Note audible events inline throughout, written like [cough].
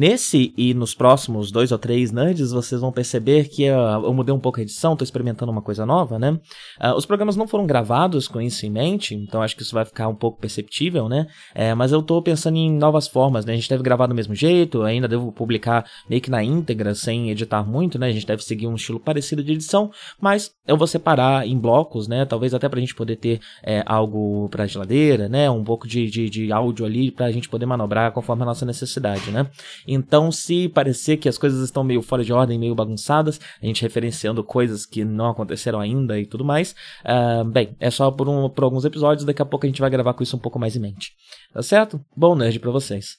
Nesse e nos próximos dois ou três nerds, vocês vão perceber que uh, eu mudei um pouco a edição, estou experimentando uma coisa nova, né? Uh, os programas não foram gravados com isso em mente, então acho que isso vai ficar um pouco perceptível, né? É, mas eu estou pensando em novas formas, né? A gente deve gravar do mesmo jeito, ainda devo publicar meio que na íntegra, sem editar muito, né? A gente deve seguir um estilo parecido de edição, mas eu vou separar em blocos, né? Talvez até para a gente poder ter é, algo para geladeira, né? Um pouco de, de, de áudio ali para a gente poder manobrar conforme a nossa necessidade, né? Então, se parecer que as coisas estão meio fora de ordem, meio bagunçadas, a gente referenciando coisas que não aconteceram ainda e tudo mais, uh, bem, é só por, um, por alguns episódios, daqui a pouco a gente vai gravar com isso um pouco mais em mente. Tá certo? Bom nerd pra vocês.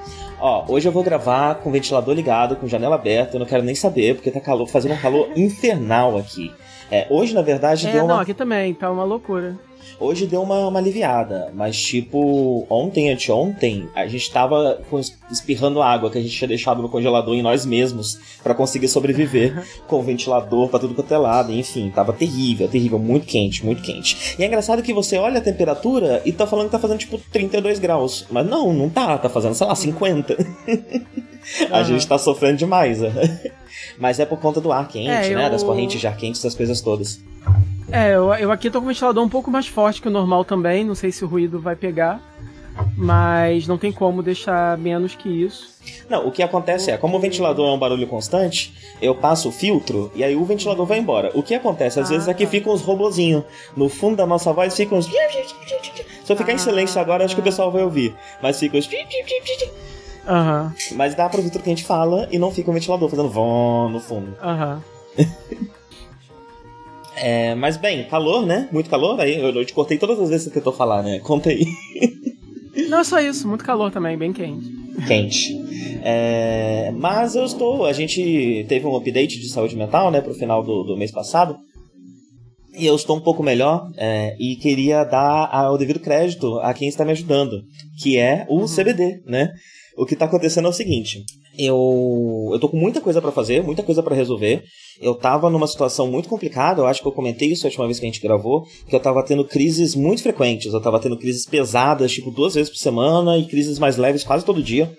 Ó, hoje eu vou gravar com ventilador ligado, com janela aberta, eu não quero nem saber, porque tá calor, fazendo um calor infernal aqui. É, hoje, na verdade, é, deu uma... não, aqui também, tá uma loucura. Hoje deu uma, uma aliviada, mas tipo, ontem, anteontem, a gente tava espirrando água que a gente tinha deixado no congelador em nós mesmos para conseguir sobreviver [laughs] com o ventilador pra tudo quanto é lado, enfim, tava terrível, terrível, muito quente, muito quente. E é engraçado que você olha a temperatura e tá falando que tá fazendo tipo 32 graus, mas não, não tá, tá fazendo, sei lá, 50. [laughs] a uhum. gente tá sofrendo demais, né? Mas é por conta do ar quente, é, né? Eu... Das correntes de ar quente, essas coisas todas. É, eu, eu aqui tô com o ventilador um pouco mais forte que o normal também. Não sei se o ruído vai pegar. Mas não tem como deixar menos que isso. Não, o que acontece é, como o ventilador é um barulho constante, eu passo o filtro e aí o ventilador vai embora. O que acontece? Às ah, vezes aqui tá. ficam os robozinhos. No fundo da nossa voz ficam uns. Se eu ficar ah, em silêncio agora, acho que o pessoal vai ouvir. Mas fica Uhum. Mas dá pra ouvir tudo que a gente fala e não fica o ventilador fazendo vó no fundo. Aham. Uhum. [laughs] É, mas bem, calor, né? Muito calor. Aí eu te cortei todas as vezes que você tentou falar, né? Conta aí. [laughs] Não é só isso, muito calor também, bem quente. Quente. É, mas eu estou. A gente teve um update de saúde mental, né, pro final do, do mês passado. E eu estou um pouco melhor é, e queria dar o devido crédito a quem está me ajudando, que é o uhum. CBD, né? O que está acontecendo é o seguinte: eu, eu tô com muita coisa para fazer, muita coisa para resolver. Eu tava numa situação muito complicada, eu acho que eu comentei isso a última vez que a gente gravou, que eu tava tendo crises muito frequentes, eu tava tendo crises pesadas, tipo duas vezes por semana, e crises mais leves quase todo dia.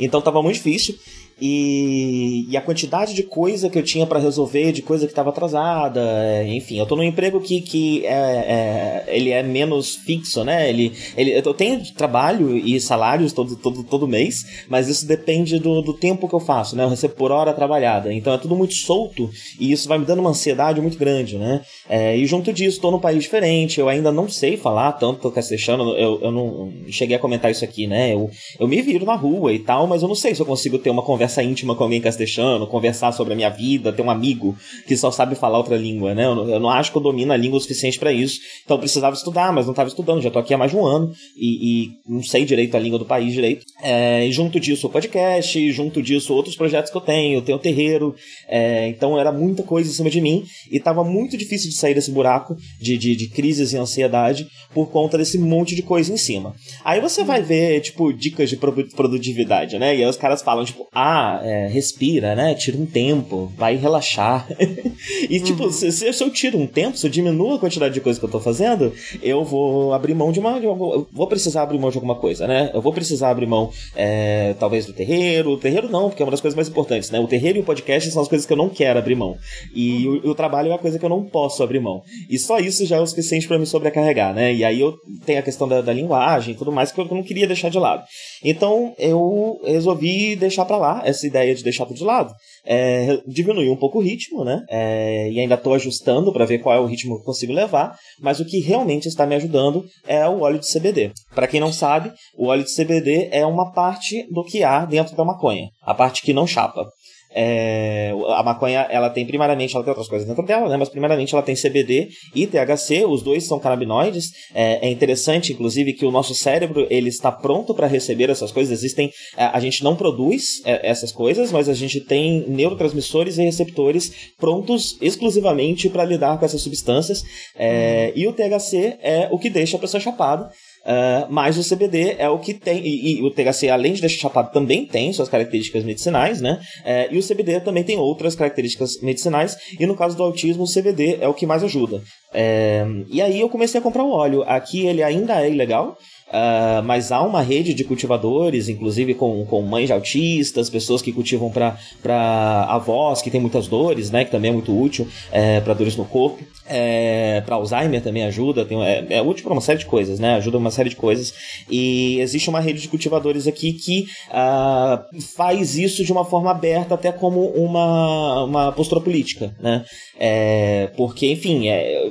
Então tava muito difícil. E, e a quantidade de coisa que eu tinha para resolver, de coisa que estava atrasada, é, enfim, eu tô num emprego que, que é, é, ele é menos fixo, né? Ele, ele, eu tenho trabalho e salários todo, todo, todo mês, mas isso depende do, do tempo que eu faço, né? Eu recebo por hora trabalhada, então é tudo muito solto e isso vai me dando uma ansiedade muito grande, né? É, e junto disso, estou num país diferente, eu ainda não sei falar tanto castelhano, eu, eu não cheguei a comentar isso aqui, né? Eu, eu me viro na rua e tal, mas eu não sei se eu consigo ter uma conversa conversa íntima com alguém castelhano, conversar sobre a minha vida, ter um amigo que só sabe falar outra língua, né? Eu não, eu não acho que eu domino a língua o suficiente para isso. Então eu precisava estudar, mas não estava estudando, já tô aqui há mais de um ano e, e não sei direito a língua do país direito. É, e junto disso o podcast, junto disso outros projetos que eu tenho, eu tenho o terreiro, é, então era muita coisa em cima de mim e tava muito difícil de sair desse buraco de, de, de crises e ansiedade por conta desse monte de coisa em cima. Aí você vai ver, tipo, dicas de produtividade, né? E aí os caras falam, tipo, ah, é, respira, né? Tira um tempo, vai relaxar. [laughs] e, tipo, uhum. se, se, eu tiro um tempo, se eu diminuo a quantidade de coisa que eu tô fazendo, eu vou abrir mão de uma. De uma eu vou precisar abrir mão de alguma coisa, né? Eu vou precisar abrir mão, é, talvez, do terreiro. O terreiro não, porque é uma das coisas mais importantes, né? O terreiro e o podcast são as coisas que eu não quero abrir mão. E o, o trabalho é uma coisa que eu não posso abrir mão. E só isso já é o suficiente para me sobrecarregar, né? E aí eu tenho a questão da, da linguagem e tudo mais que eu não queria deixar de lado. Então eu resolvi deixar para lá essa ideia de deixar tudo de lado. É, diminuir um pouco o ritmo, né? É, e ainda estou ajustando para ver qual é o ritmo que eu consigo levar, mas o que realmente está me ajudando é o óleo de CBD. Para quem não sabe, o óleo de CBD é uma parte do que há dentro da maconha, a parte que não chapa. É, a maconha, ela tem primariamente, ela tem outras coisas dentro dela, né? Mas primeiramente ela tem CBD e THC, os dois são canabinoides. É, é interessante, inclusive, que o nosso cérebro ele está pronto para receber essas coisas. Existem, é, a gente não produz é, essas coisas, mas a gente tem neurotransmissores e receptores prontos exclusivamente para lidar com essas substâncias. É, e o THC é o que deixa a pessoa chapada. Uh, mas o CBD é o que tem, e, e, o THC, além de deixar chapado, também tem suas características medicinais, né? Uh, e o CBD também tem outras características medicinais, e no caso do autismo, o CBD é o que mais ajuda. Uh, e aí eu comecei a comprar o óleo. Aqui ele ainda é ilegal, Uh, mas há uma rede de cultivadores, inclusive com, com mães autistas, pessoas que cultivam para avós que têm muitas dores, né? Que também é muito útil é, para dores no corpo. É, para Alzheimer também ajuda, tem, é, é útil para uma série de coisas, né? Ajuda uma série de coisas. E existe uma rede de cultivadores aqui que uh, faz isso de uma forma aberta, até como uma, uma postura política, né? É, porque, enfim,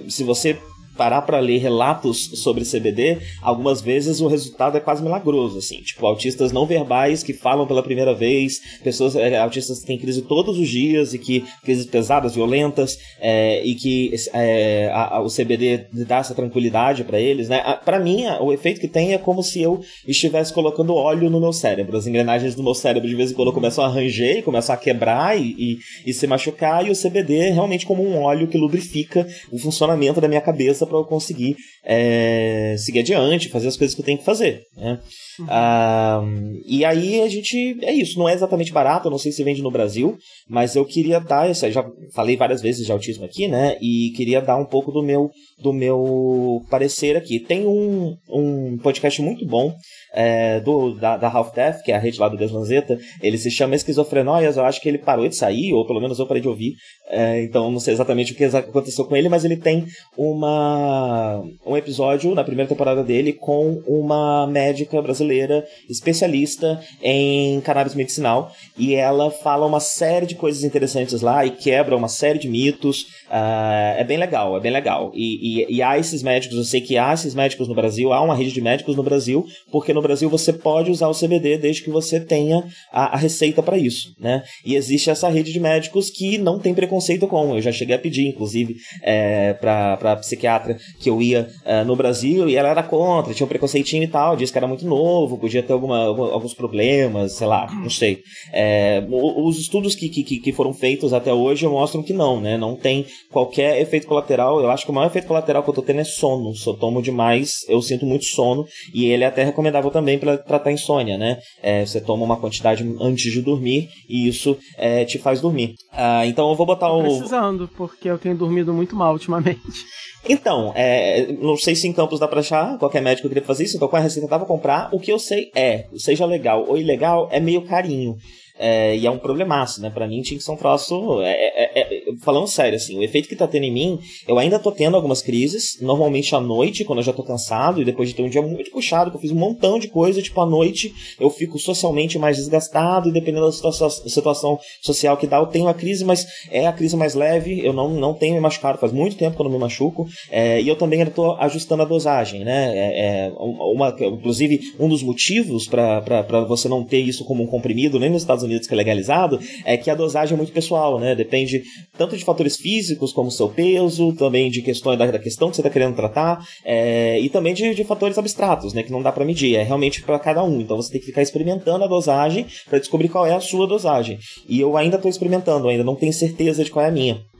se você parar para ler relatos sobre CBD, algumas vezes o resultado é quase milagroso, assim, tipo autistas não verbais que falam pela primeira vez, pessoas é, autistas que têm crise todos os dias e que crises pesadas, violentas, é, e que é, a, a, o CBD dá essa tranquilidade para eles, né? Para mim, o efeito que tem é como se eu estivesse colocando óleo no meu cérebro. As engrenagens do meu cérebro de vez em quando começam a ranger, começam a quebrar e, e, e se machucar, e o CBD é realmente como um óleo que lubrifica o funcionamento da minha cabeça para eu conseguir é, seguir adiante, fazer as coisas que eu tenho que fazer. Né? Uhum. E aí a gente. É isso, não é exatamente barato, eu não sei se vende no Brasil, mas eu queria dar. Essa, já falei várias vezes de autismo aqui, né? E queria dar um pouco do meu, do meu parecer aqui. Tem um, um podcast muito bom é, do, da, da Half Death, que é a rede lá do Deslanzeta, ele se chama Esquizofrenóias, eu acho que ele parou de sair, ou pelo menos eu parei de ouvir, é, então não sei exatamente o que aconteceu com ele, mas ele tem uma, um episódio na primeira temporada dele com uma médica brasileira especialista em cannabis medicinal, e ela fala uma série de coisas interessantes lá e quebra uma série de mitos, uh, é bem legal, é bem legal. E, e, e há esses médicos, eu sei que há esses médicos no Brasil, há uma rede de médicos no Brasil, porque no no Brasil você pode usar o CBD desde que você tenha a, a receita para isso, né? E existe essa rede de médicos que não tem preconceito com. Eu já cheguei a pedir, inclusive, é, para psiquiatra que eu ia é, no Brasil e ela era contra, tinha um preconceitinho e tal, disse que era muito novo, podia ter alguma, alguns problemas, sei lá, não sei. É, os estudos que, que, que foram feitos até hoje mostram que não, né? Não tem qualquer efeito colateral. Eu acho que o maior efeito colateral que eu tô tendo é sono. Se eu tomo demais, eu sinto muito sono e ele é até recomendável também para tratar insônia, né? É, você toma uma quantidade antes de dormir e isso é, te faz dormir. Ah, então eu vou botar Tô o. Precisando, porque eu tenho dormido muito mal ultimamente. Então, é, não sei se em Campos dá pra achar, qualquer médico queria fazer isso, então com a receita dava comprar. O que eu sei é, seja legal ou ilegal, é meio carinho. É, e é um problemaço, né? Pra mim tinha que ser um troço. É, é, é, falando sério, assim, o efeito que tá tendo em mim, eu ainda tô tendo algumas crises, normalmente à noite, quando eu já tô cansado, e depois de ter um dia muito puxado, que eu fiz um montão de coisa, tipo, à noite eu fico socialmente mais desgastado, e dependendo da situação, situação social que dá, eu tenho a crise, mas é a crise mais leve, eu não, não tenho me machucado, faz muito tempo que eu não me machuco, é, e eu também ainda tô ajustando a dosagem, né? É, é uma, inclusive, um dos motivos para você não ter isso como um comprimido, nem nos Estados Unidos que é legalizado, é que a dosagem é muito pessoal, né? Depende tanto de fatores físicos como seu peso, também de questões da, da questão que você está querendo tratar, é, e também de, de, fatores abstratos, né? Que não dá para medir, é realmente para cada um. Então você tem que ficar experimentando a dosagem para descobrir qual é a sua dosagem. E eu ainda estou experimentando, ainda não tenho certeza de qual é a minha.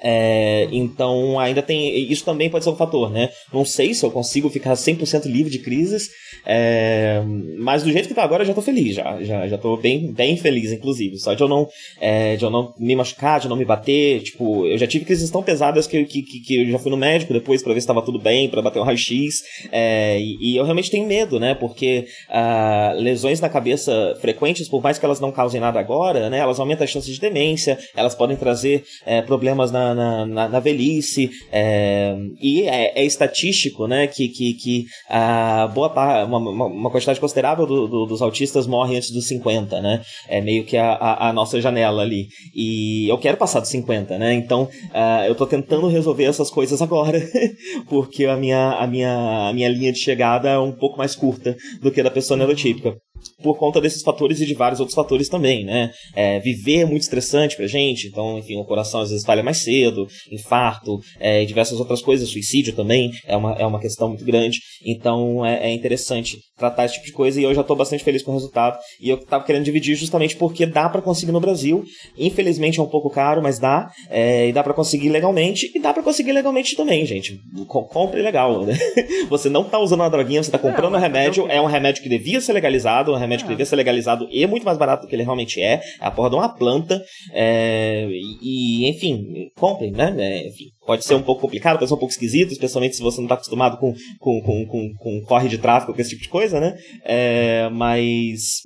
É, então ainda tem. Isso também pode ser um fator, né? Não sei se eu consigo ficar 100% livre de crises, é, mas do jeito que tá agora eu já tô feliz, já, já, já tô bem, bem feliz, inclusive. Só de eu não é, de eu não me machucar, de eu não me bater. Tipo, eu já tive crises tão pesadas que, que, que, que eu já fui no médico depois para ver se tava tudo bem, para bater um raio-x. É, e, e, eu realmente tenho medo, né? Porque ah, lesões na cabeça frequentes, por mais que elas não causem nada agora, né? Elas aumentam as chances de demência, elas podem trazer é, problemas na na, na, na velhice, é, e é, é, estatístico, né, que, que, que a boa uma, uma quantidade considerável do, do, dos autistas morrem antes dos 50, né, é meio que a, a, a, nossa janela ali, e eu quero passar dos 50, né, então uh, eu tô tentando resolver essas coisas agora, [laughs] porque a minha, a, minha, a minha linha de chegada é um pouco mais curta do que a da pessoa neurotípica por conta desses fatores e de vários outros fatores também, né? É, viver é muito estressante pra gente, então, enfim, o coração às vezes falha mais cedo, infarto, é, e diversas outras coisas, suicídio também é uma, é uma questão muito grande, então é, é interessante tratar esse tipo de coisa e eu já tô bastante feliz com o resultado e eu tava querendo dividir justamente porque dá para conseguir no Brasil, infelizmente é um pouco caro, mas dá, é, e dá para conseguir legalmente e dá para conseguir legalmente também, gente. Compre legal, né? [laughs] Você não tá usando uma droguinha, você tá comprando um remédio, é um remédio que devia ser legalizado, um remédio que é. devia ser legalizado e muito mais barato do que ele realmente é. É a porra de uma planta. É, e, enfim, comprem, né? É, enfim, pode ser um pouco complicado, pode ser um pouco esquisito, especialmente se você não está acostumado com, com, com, com, com corre de tráfego, com esse tipo de coisa, né? É, mas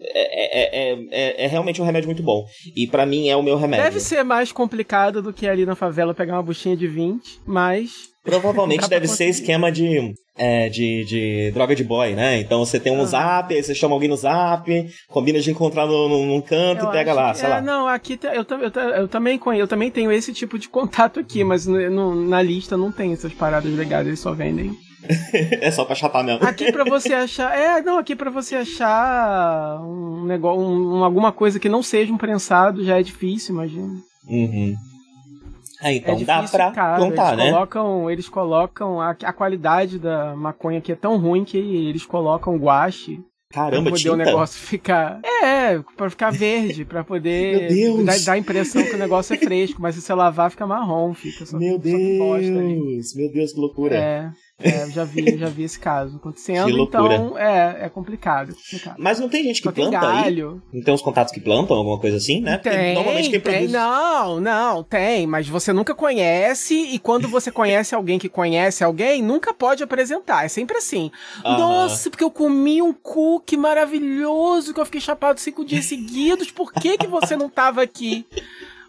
é, é, é, é, realmente um remédio muito bom. E para mim é o meu remédio. Deve ser mais complicado do que ali na favela pegar uma buchinha de 20, mas Provavelmente deve ser esquema de, é, de, de droga de boy, né? Então você tem um ah. zap, aí você chama alguém no zap, combina de encontrar no, no, num canto eu e pega lá, sei é, lá. Não, aqui eu, eu, eu, também conheço, eu também tenho esse tipo de contato aqui, mas no, na lista não tem essas paradas legais, eles só vendem. [laughs] é só pra chapar mesmo. Aqui pra você achar. É, não, aqui pra você achar um negócio, um, alguma coisa que não seja um prensado já é difícil, imagina. Uhum. É, então é dá pra plantar, eles né? Colocam, eles colocam a, a qualidade da maconha aqui é tão ruim que eles colocam guache Caramba, pra poder tinta? o negócio ficar. É, pra ficar verde, pra poder [laughs] dar, dar, a impressão que o negócio é fresco, mas se você lavar fica marrom, fica só. Meu Deus! Meu Deus, que loucura! É. É, já vi, já vi esse caso acontecendo, então é, é complicado, complicado. Mas não tem gente que Só planta galho. aí? Não tem uns contatos que plantam, alguma coisa assim, né? Porque tem, normalmente quem produz... tem, não, não, tem, mas você nunca conhece e quando você conhece alguém que conhece alguém, nunca pode apresentar, é sempre assim. Nossa, porque eu comi um cookie maravilhoso que eu fiquei chapado cinco dias seguidos, por que que você não tava aqui?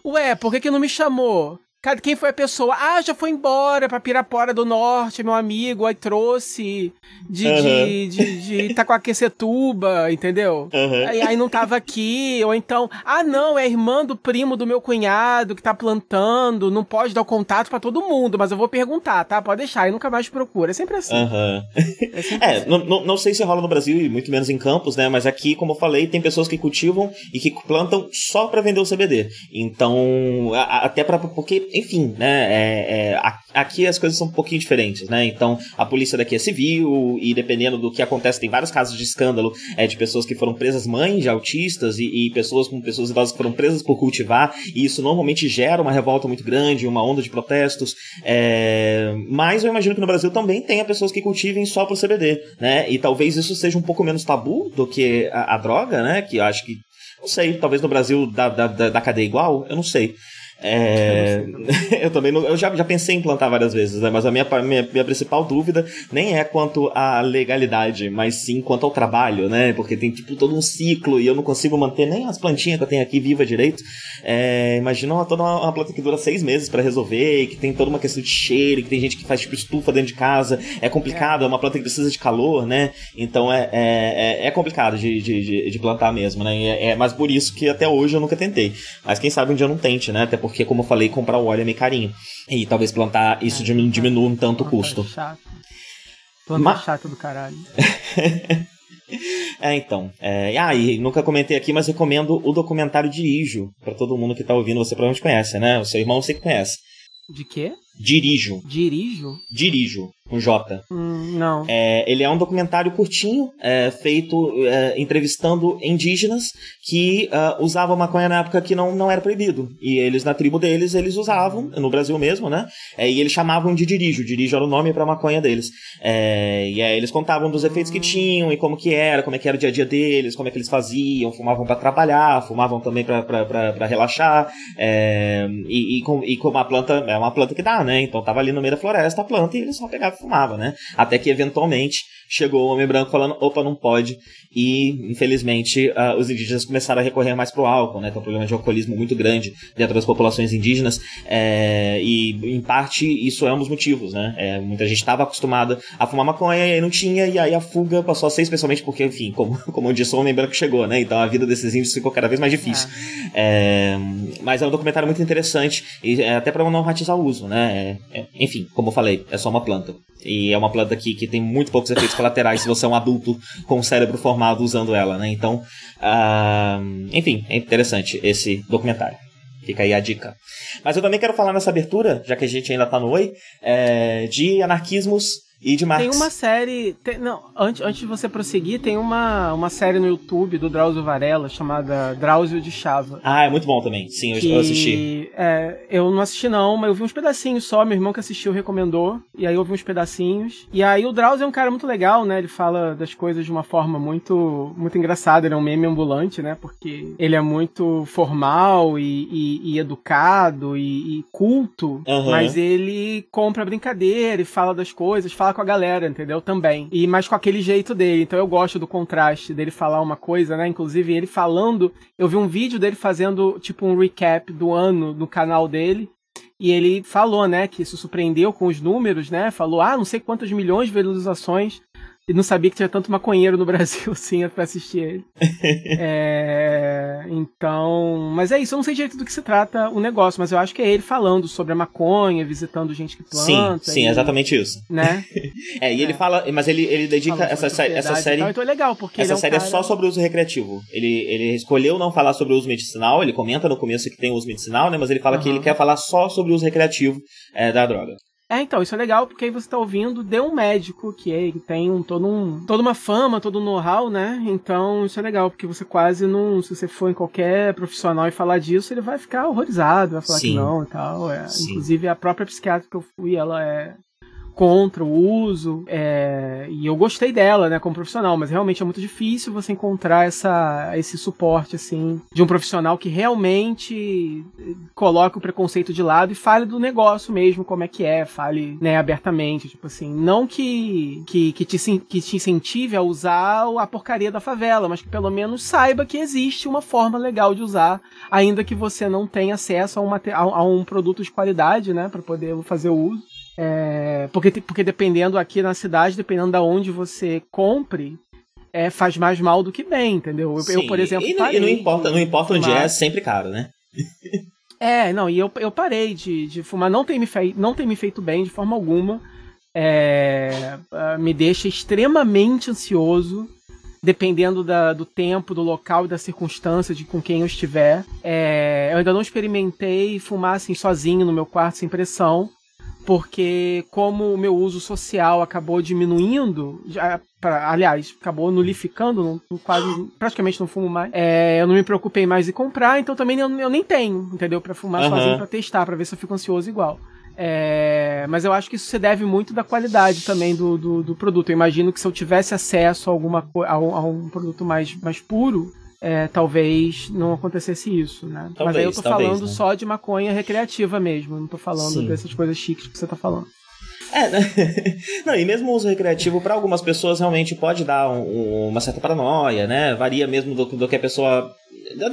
Ué, por que que não me chamou? Cara, quem foi a pessoa? Ah, já foi embora pra Pirapora do Norte, meu amigo, aí trouxe de, uhum. de, de, de Itacoaquecetuba, entendeu? Uhum. Aí, aí, não tava aqui, ou então, ah, não, é irmã do primo do meu cunhado que tá plantando, não pode dar o contato para todo mundo, mas eu vou perguntar, tá? Pode deixar, e nunca mais procura. É sempre assim. Uhum. É, sempre [laughs] é assim. Não, não sei se rola no Brasil, e muito menos em campos, né? Mas aqui, como eu falei, tem pessoas que cultivam e que plantam só para vender o CBD. Então, a, até para porque enfim, né? É, é, aqui as coisas são um pouquinho diferentes, né? Então, a polícia daqui é civil e dependendo do que acontece, tem vários casos de escândalo é, de pessoas que foram presas mães de autistas e, e pessoas com pessoas idosas que foram presas por cultivar, e isso normalmente gera uma revolta muito grande, uma onda de protestos. É, mas eu imagino que no Brasil também tenha pessoas que cultivem só pro CBD, né? E talvez isso seja um pouco menos tabu do que a, a droga, né? Que eu acho que não sei, talvez no Brasil da, da, da cadeia igual, eu não sei. É, [laughs] eu também não, eu já, já pensei em plantar várias vezes, né? Mas a minha, minha, minha, principal dúvida nem é quanto à legalidade, mas sim quanto ao trabalho, né? Porque tem tipo todo um ciclo e eu não consigo manter nem as plantinhas que eu tenho aqui viva direito. É, imagina toda uma, uma, planta que dura seis meses para resolver, que tem toda uma questão de cheiro, que tem gente que faz tipo estufa dentro de casa. É complicado, é, é uma planta que precisa de calor, né? Então é, é, é, é complicado de, de, de, de, plantar mesmo, né? É, é, mas por isso que até hoje eu nunca tentei. Mas quem sabe um dia eu não tente, né? Até porque porque, como eu falei, comprar o óleo é meio carinho. E talvez plantar isso é, diminua um tanto o custo. Chato. Planta Ma... chato do caralho. [laughs] É, então. É, ah, e nunca comentei aqui, mas recomendo o documentário de Ijo. para todo mundo que tá ouvindo, você provavelmente conhece, né? O seu irmão você que conhece. De quê? Dirijo. Dirijo? Dirijo, com J. Hum, não. É, ele é um documentário curtinho, é, feito é, entrevistando indígenas que uh, usavam maconha na época que não, não era proibido. E eles, na tribo deles, eles usavam, no Brasil mesmo, né? É, e eles chamavam de dirijo. Dirijo era o nome pra maconha deles. É, e aí eles contavam dos efeitos que tinham e como que era, como é que era o dia a dia deles, como é que eles faziam, fumavam para trabalhar, fumavam também para relaxar. E, e, com, e como a planta é uma planta que dá, né? Né? Então tava ali no meio da floresta a planta e ele só pegava e fumava, né? Até que eventualmente chegou o homem branco falando: opa, não pode. E, infelizmente, uh, os indígenas começaram a recorrer mais pro álcool, né? Tem um problema de alcoolismo muito grande dentro das populações indígenas. É, e, em parte, isso é um dos motivos, né? É, muita gente estava acostumada a fumar maconha e aí não tinha, e aí a fuga passou a ser especialmente porque, enfim, como, [laughs] como eu disse, o homem branco chegou, né? Então a vida desses índios ficou cada vez mais difícil. É. é mas é um documentário muito interessante, e é até para não normatizar o uso, né? É, é, enfim, como eu falei, é só uma planta. E é uma planta que, que tem muito poucos efeitos colaterais se você é um adulto com o cérebro formado usando ela, né? Então, uh, enfim, é interessante esse documentário. Fica aí a dica. Mas eu também quero falar nessa abertura, já que a gente ainda tá no Oi, é, de anarquismos e de Marx. Tem uma série. Tem, não, antes, antes de você prosseguir, tem uma, uma série no YouTube do Drauzio Varela chamada Drauzio de Chava. Ah, é muito bom também. Sim, eu, que, eu assisti. É, eu não assisti, não, mas eu vi uns pedacinhos só. Meu irmão que assistiu recomendou. E aí eu vi uns pedacinhos. E aí o Drauzio é um cara muito legal, né? Ele fala das coisas de uma forma muito, muito engraçada. Ele é um meme ambulante, né? Porque ele é muito formal e, e, e educado e, e culto. Uhum. Mas ele compra brincadeira e fala das coisas, fala falar com a galera, entendeu? Também. E mais com aquele jeito dele. Então eu gosto do contraste dele falar uma coisa, né? Inclusive ele falando, eu vi um vídeo dele fazendo tipo um recap do ano no canal dele. E ele falou, né, que se surpreendeu com os números, né? Falou, ah, não sei quantas milhões de visualizações e não sabia que tinha tanto maconheiro no [laughs] Brasil assim pra assistir ele. [laughs] é, então. Mas é isso, eu não sei direito do que se trata o negócio, mas eu acho que é ele falando sobre a maconha, visitando gente que planta. Sim, sim, e, exatamente isso. Né? [laughs] é, e é. ele fala, mas ele, ele dedica essa, essa série. Então é legal, porque. Essa é um série cara... é só sobre o uso recreativo. Ele, ele escolheu não falar sobre o uso medicinal, ele comenta no começo que tem o uso medicinal, né? Mas ele fala uhum. que ele quer falar só sobre o uso recreativo é, da droga. É, então, isso é legal porque aí você tá ouvindo de um médico que é, tem um, todo um, toda uma fama, todo um know-how, né? Então, isso é legal porque você quase não, se você for em qualquer profissional e falar disso, ele vai ficar horrorizado, vai falar Sim. que não e tal. É. Inclusive, a própria psiquiatra que eu fui, ela é contra o uso, é, e eu gostei dela, né, como profissional, mas realmente é muito difícil você encontrar essa, esse suporte, assim, de um profissional que realmente coloque o preconceito de lado e fale do negócio mesmo, como é que é, fale, né, abertamente, tipo assim, não que, que, que, te, que te incentive a usar a porcaria da favela, mas que pelo menos saiba que existe uma forma legal de usar, ainda que você não tenha acesso a um, a, a um produto de qualidade, né, para poder fazer o uso. É, porque, porque dependendo aqui na cidade, dependendo da onde você compre, é, faz mais mal do que bem, entendeu? Eu, eu por exemplo, e, parei, e não importa, não importa onde é, é sempre caro, né? é, não, e eu, eu parei de, de fumar, não tem, me fei, não tem me feito bem de forma alguma. É, ah, me deixa extremamente ansioso, dependendo da, do tempo, do local e da circunstância de com quem eu estiver. É, eu ainda não experimentei fumar assim sozinho no meu quarto sem pressão porque como o meu uso social acabou diminuindo, já, pra, aliás, acabou nulificando, não, quase, praticamente não fumo mais, é, eu não me preocupei mais em comprar, então também eu, eu nem tenho, entendeu? para fumar uhum. sozinho, pra testar, para ver se eu fico ansioso igual. É, mas eu acho que isso se deve muito da qualidade também do, do, do produto. Eu imagino que se eu tivesse acesso a alguma a um, a um produto mais, mais puro, é, talvez não acontecesse isso, né? Talvez, Mas aí eu tô talvez, falando né? só de maconha recreativa mesmo, não tô falando Sim. dessas coisas chiques que você tá falando. É, né? [laughs] não, e mesmo o uso recreativo, para algumas pessoas, realmente pode dar um, uma certa paranoia, né? Varia mesmo do, do que a pessoa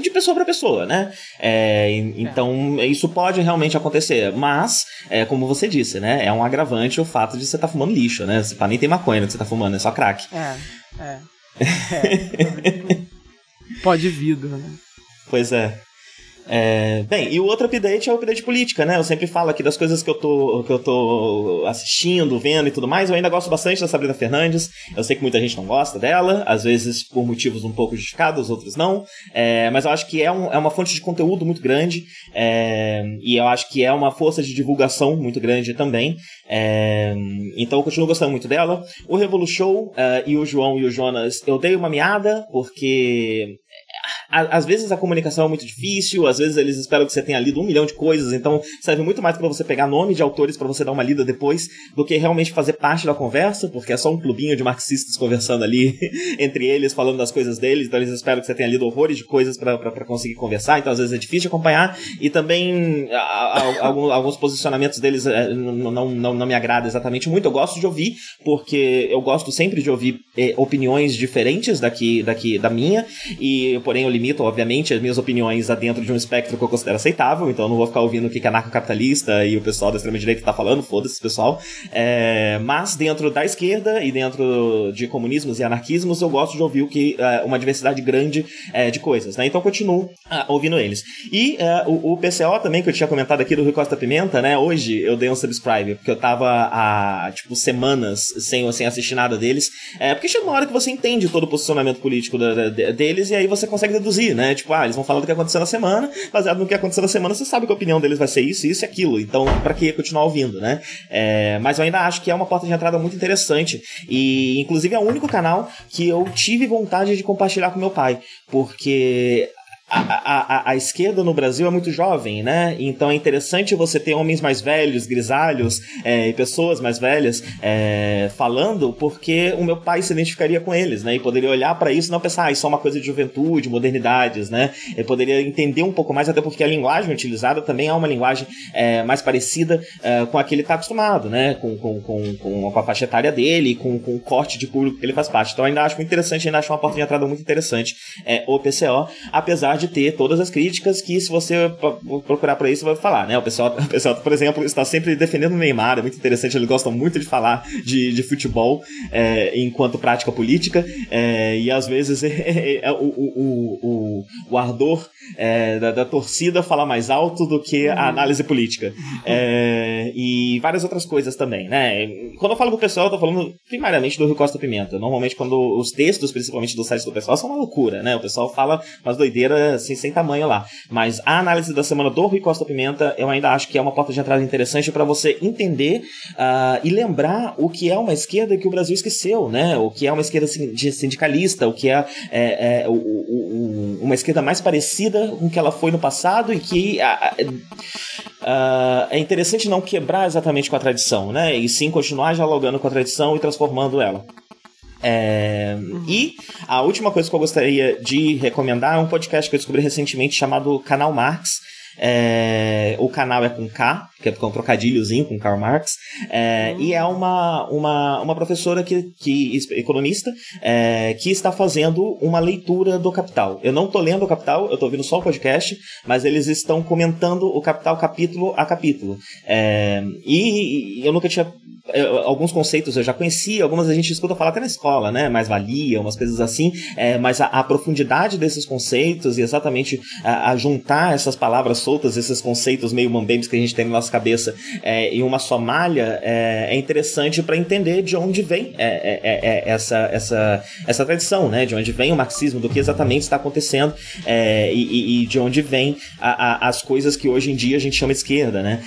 de pessoa para pessoa, né? É, então, é. isso pode realmente acontecer. Mas, é, como você disse, né? É um agravante o fato de você estar tá fumando lixo, né? Você nem tem maconha que você tá fumando, é só crack. É, é. [laughs] é. Pode vida, né? Pois é. É, bem, e o outro update é o update política, né? Eu sempre falo aqui das coisas que eu tô, que eu tô assistindo, vendo e tudo mais. Eu ainda gosto bastante da Sabrina Fernandes. Eu sei que muita gente não gosta dela, às vezes por motivos um pouco justificados, outros não. É, mas eu acho que é, um, é uma fonte de conteúdo muito grande. É, e eu acho que é uma força de divulgação muito grande também. É, então eu continuo gostando muito dela. O Revolution uh, e o João e o Jonas, eu dei uma meada, porque às vezes a comunicação é muito difícil, às vezes eles esperam que você tenha lido um milhão de coisas, então serve muito mais para você pegar nome de autores para você dar uma lida depois, do que realmente fazer parte da conversa, porque é só um clubinho de marxistas conversando ali [laughs] entre eles, falando das coisas deles, então eles esperam que você tenha lido horrores de coisas para conseguir conversar, então às vezes é difícil de acompanhar, e também a, a, alguns, alguns posicionamentos deles é, não, não, não, me agrada exatamente muito, eu gosto de ouvir, porque eu gosto sempre de ouvir eh, opiniões diferentes daqui, daqui da minha, e porém eu limito, obviamente, as minhas opiniões a dentro de um espectro que eu considero aceitável, então eu não vou ficar ouvindo o que, que anarcocapitalista e o pessoal da extrema-direita tá falando, foda-se, pessoal. É, mas dentro da esquerda e dentro de comunismos e anarquismos, eu gosto de ouvir o que, é, uma diversidade grande é, de coisas, né? Então eu continuo ah, ouvindo eles. E é, o, o, PCO também, que eu tinha comentado aqui do Rio Costa Pimenta, né? Hoje eu dei um subscribe, porque eu tava há, tipo, semanas sem, sem assistir nada deles. Porque chega uma hora que você entende todo o posicionamento político da, da, deles e aí você consegue deduzir, né? Tipo, ah, eles vão falar do que aconteceu na semana, baseado no que aconteceu na semana, você sabe que a opinião deles vai ser isso, isso e aquilo. Então, para que continuar ouvindo, né? É, mas eu ainda acho que é uma porta de entrada muito interessante. E, inclusive, é o único canal que eu tive vontade de compartilhar com meu pai. Porque a, a, a, esquerda no Brasil é muito jovem, né? Então é interessante você ter homens mais velhos, grisalhos, é, e pessoas mais velhas é, falando, porque o meu pai se identificaria com eles, né? E poderia olhar para isso e não pensar, ah, isso é uma coisa de juventude, modernidades, né? Ele poderia entender um pouco mais, até porque a linguagem utilizada também é uma linguagem é, mais parecida é, com a que ele está acostumado, né? Com, com, com, com, a faixa etária dele, com, com o corte de público que ele faz parte. Então ainda acho muito interessante, ainda acho uma porta de entrada muito interessante é, o PCO, apesar de ter todas as críticas que, se você procurar por aí, você vai falar, né? O pessoal, o pessoal por exemplo, está sempre defendendo o Neymar, é muito interessante, eles gostam muito de falar de, de futebol é, enquanto prática política, é, e às vezes [laughs] é, é, o, o, o, o, ardor é, da, da, torcida fala mais alto do que a uhum. análise política. É, e várias outras coisas também, né? Quando eu falo pro pessoal, eu tô falando primariamente do Rio Costa Pimenta. Normalmente, quando os textos, principalmente do site do pessoal, são uma loucura, né? O pessoal fala umas doideiras assim, sem tamanho lá. Mas a análise da semana do Rui Costa Pimenta, eu ainda acho que é uma porta de entrada interessante para você entender uh, e lembrar o que é uma esquerda que o Brasil esqueceu, né? O que é uma esquerda sindicalista, o que é, é, é o, o, uma esquerda mais parecida com o que ela foi no passado e que uh, uh, é interessante não quebrar exatamente com a tradição, né? E sim continuar dialogando com a tradição e transformando ela. É. E a última coisa que eu gostaria de recomendar é um podcast que eu descobri recentemente chamado Canal Marx. É, o canal é com K, que é um trocadilhozinho com Karl Marx, é, uhum. e é uma, uma, uma professora que, que economista é, que está fazendo uma leitura do Capital. Eu não estou lendo o Capital, eu estou ouvindo só o podcast, mas eles estão comentando o Capital capítulo a capítulo. É, e, e eu nunca tinha alguns conceitos eu já conhecia, algumas a gente escuta falar até na escola, né? Mais valia, umas coisas assim, é, mas a, a, profundidade desses conceitos e exatamente a, a, juntar essas palavras soltas, esses conceitos meio mambembes que a gente tem na nossa cabeça é, em uma só malha, é, é interessante para entender de onde vem é, é, é, essa, essa, essa tradição, né? De onde vem o marxismo, do que exatamente está acontecendo e, e, de onde vem a, as coisas que hoje em dia a gente chama de esquerda, né?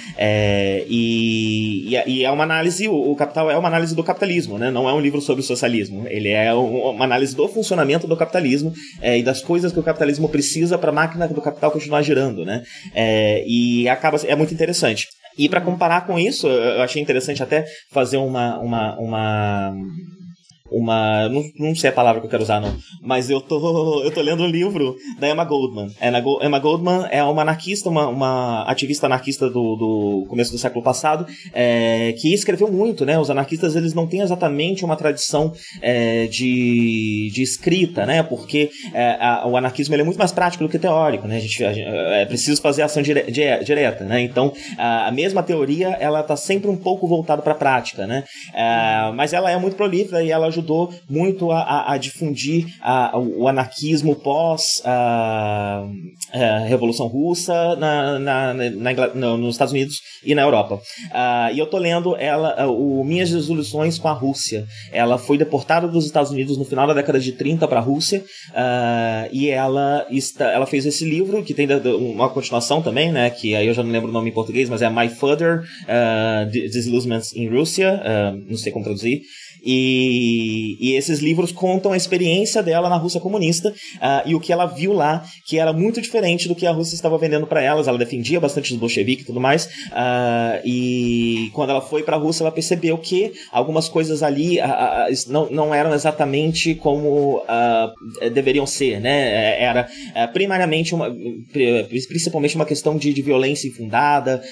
e, e é uma análise o, o, Capital é uma análise do capitalismo, né? Não é um livro sobre o socialismo. Ele é um, uma análise do funcionamento do capitalismo é, e das coisas que o capitalismo precisa para a máquina do capital continuar girando, né? É, e acaba é muito interessante. E para comparar com isso, eu achei interessante até fazer uma, uma, uma uma. Não, não sei a palavra que eu quero usar, não. Mas eu tô, [laughs] eu tô lendo um livro da Emma Goldman. Emma Goldman é uma anarquista, uma, uma ativista anarquista do, do começo do século passado, é, que escreveu muito, né? Os anarquistas eles não têm exatamente uma tradição é, de, de escrita, né? Porque é, a, o anarquismo é muito mais prático do que teórico, né? A gente, a, é preciso fazer ação dire, direta, né? Então a, a, mesma teoria ela tá sempre um pouco voltada para a prática, né? É, mas ela é muito prolífera e ela ajuda ajudou muito a, a, a difundir a, o anarquismo pós a, Revolução Russa na, na, na, na, nos Estados Unidos e na Europa. Uh, e eu tô lendo ela, uh, o Minhas Resoluções com a Rússia. Ela foi deportada dos Estados Unidos no final da década de 30 para a Rússia uh, e ela, está, ela fez esse livro que tem uma continuação também, né? Que aí eu já não lembro o nome em português, mas é My Further Disillusionments in Russia. não sei como traduzir. E, e, esses livros contam a experiência dela na Rússia comunista uh, e o que ela viu lá, que era muito diferente do que a Rússia estava vendendo para elas. Ela defendia bastante os bolcheviques e tudo mais. Uh, e quando ela foi para a Rússia, ela percebeu que algumas coisas ali uh, não, não eram exatamente como deveriam ser, né? É, era primariamente uma, principalmente uma questão de, de violência infundada,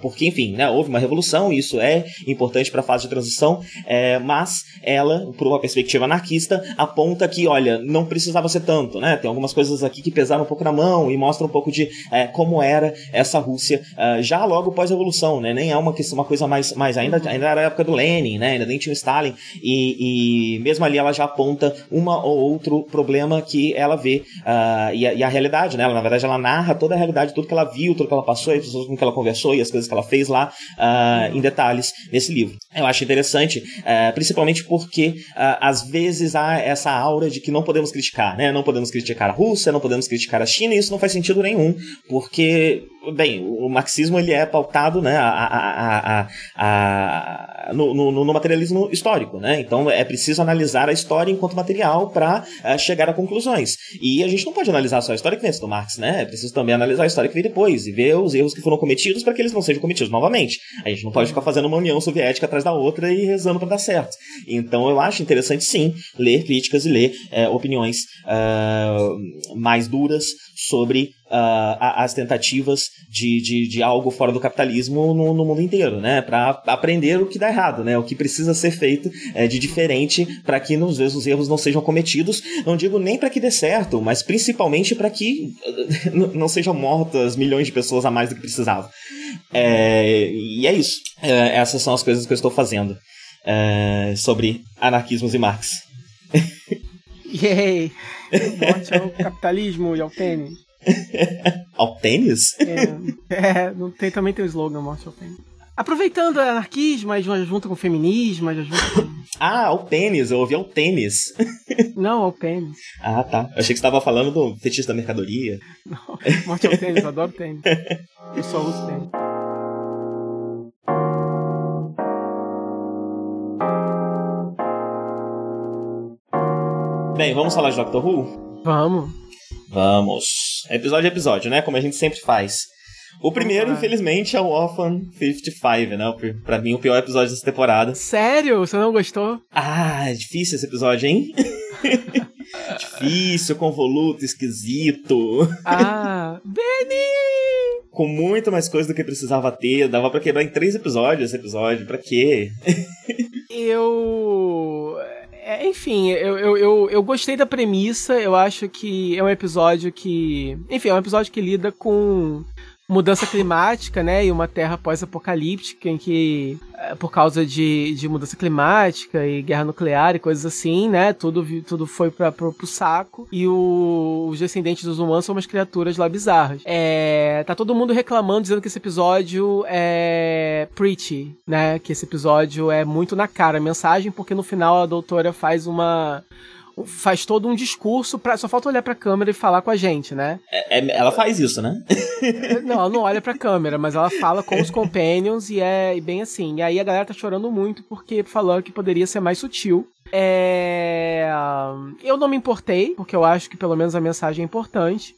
porque enfim, né, houve uma revolução, e isso é importante para a fase de transição. É, mas ela, por uma perspectiva anarquista, aponta que, olha, não precisava ser tanto, né? Tem algumas coisas aqui que pesaram um pouco na mão e mostra um pouco de é, como era essa Rússia uh, já logo pós-revolução, né? Nem é uma, uma coisa mais, mais ainda, ainda era a época do Lenin, né? Ainda nem tinha o Stalin e, e mesmo ali ela já aponta uma ou outro problema que ela vê uh, e, a, e, a, realidade, né? Ela, na verdade, ela narra toda a realidade, tudo que ela viu, tudo que ela passou, as pessoas com que ela conversou e as coisas que ela fez lá uh, em detalhes nesse livro. Eu acho interessante é, principalmente porque uh, às vezes há essa aura de que não podemos criticar, né? Não podemos criticar a Rússia, não podemos criticar a China, e isso não faz sentido nenhum, porque bem, o marxismo ele é pautado né, a, a, a, a no, no, no, materialismo histórico, né? Então é preciso analisar a história enquanto material para é, chegar a conclusões. E a gente não pode analisar só a história que vem do Marx, né? É preciso também analisar a história que vem depois e ver os erros que foram cometidos para que eles não sejam cometidos novamente. A gente não pode ficar fazendo uma União Soviética atrás da outra e rezando para dar certo. Então eu acho interessante sim ler críticas e ler uh, opiniões uh, mais duras sobre uh, as tentativas de, de, de, algo fora do capitalismo no, no mundo inteiro, né? Para aprender o que dá errado, né? O que precisa ser feito é, de diferente para que nos vezes os erros não sejam cometidos. Não digo nem para que dê certo, mas principalmente para que [laughs] não sejam mortas milhões de pessoas a mais do que precisavam. É, e é isso. É, essas são as coisas que eu estou fazendo é, sobre anarquismos e Marx. [laughs] Yay! Morte ao capitalismo e ao tênis. Ao tênis? É, é não tem, também tem o slogan Morte ao tênis. Aproveitando o anarquismo, mas junto com o feminismo, mas junto com... Ah, o tênis, eu ouvi ao tênis. Não, ao tênis. Ah, tá. Eu achei que você estava falando do fetiche da mercadoria. Não, morte ao tênis, eu adoro tênis. Eu só uso tênis. Bem, vamos falar de Doctor Who? Vamos. Vamos. Episódio a episódio, né? Como a gente sempre faz. O primeiro, infelizmente, é o Orphan 55, né? Pra mim, o pior episódio dessa temporada. Sério? Você não gostou? Ah, é difícil esse episódio, hein? [laughs] difícil, convoluto, esquisito. Ah, [laughs] Benny! Com muito mais coisa do que precisava ter. Dava para quebrar em três episódios esse episódio. Pra quê? [laughs] eu é, enfim, eu, eu, eu, eu, gostei da premissa. Eu acho que é um episódio que. Enfim, é um episódio que lida com mudança climática, né, e uma terra pós-apocalíptica em que, é, por causa de, de mudança climática e guerra nuclear e coisas assim, né, tudo, tudo foi para pro, pro saco e o, os descendentes dos humanos são umas criaturas lá bizarras. É, tá todo mundo reclamando, dizendo que esse episódio é preachy, né, que esse episódio é muito na cara a mensagem, porque no final a doutora faz uma faz todo um discurso para só falta olhar para a câmera e falar com a gente, né? É, é, ela faz isso, né? [laughs] não, ela não olha para a câmera, mas ela fala com os companions e é bem assim. E aí a galera tá chorando muito porque falando que poderia ser mais sutil. É... Eu não me importei, porque eu acho que pelo menos a mensagem é importante.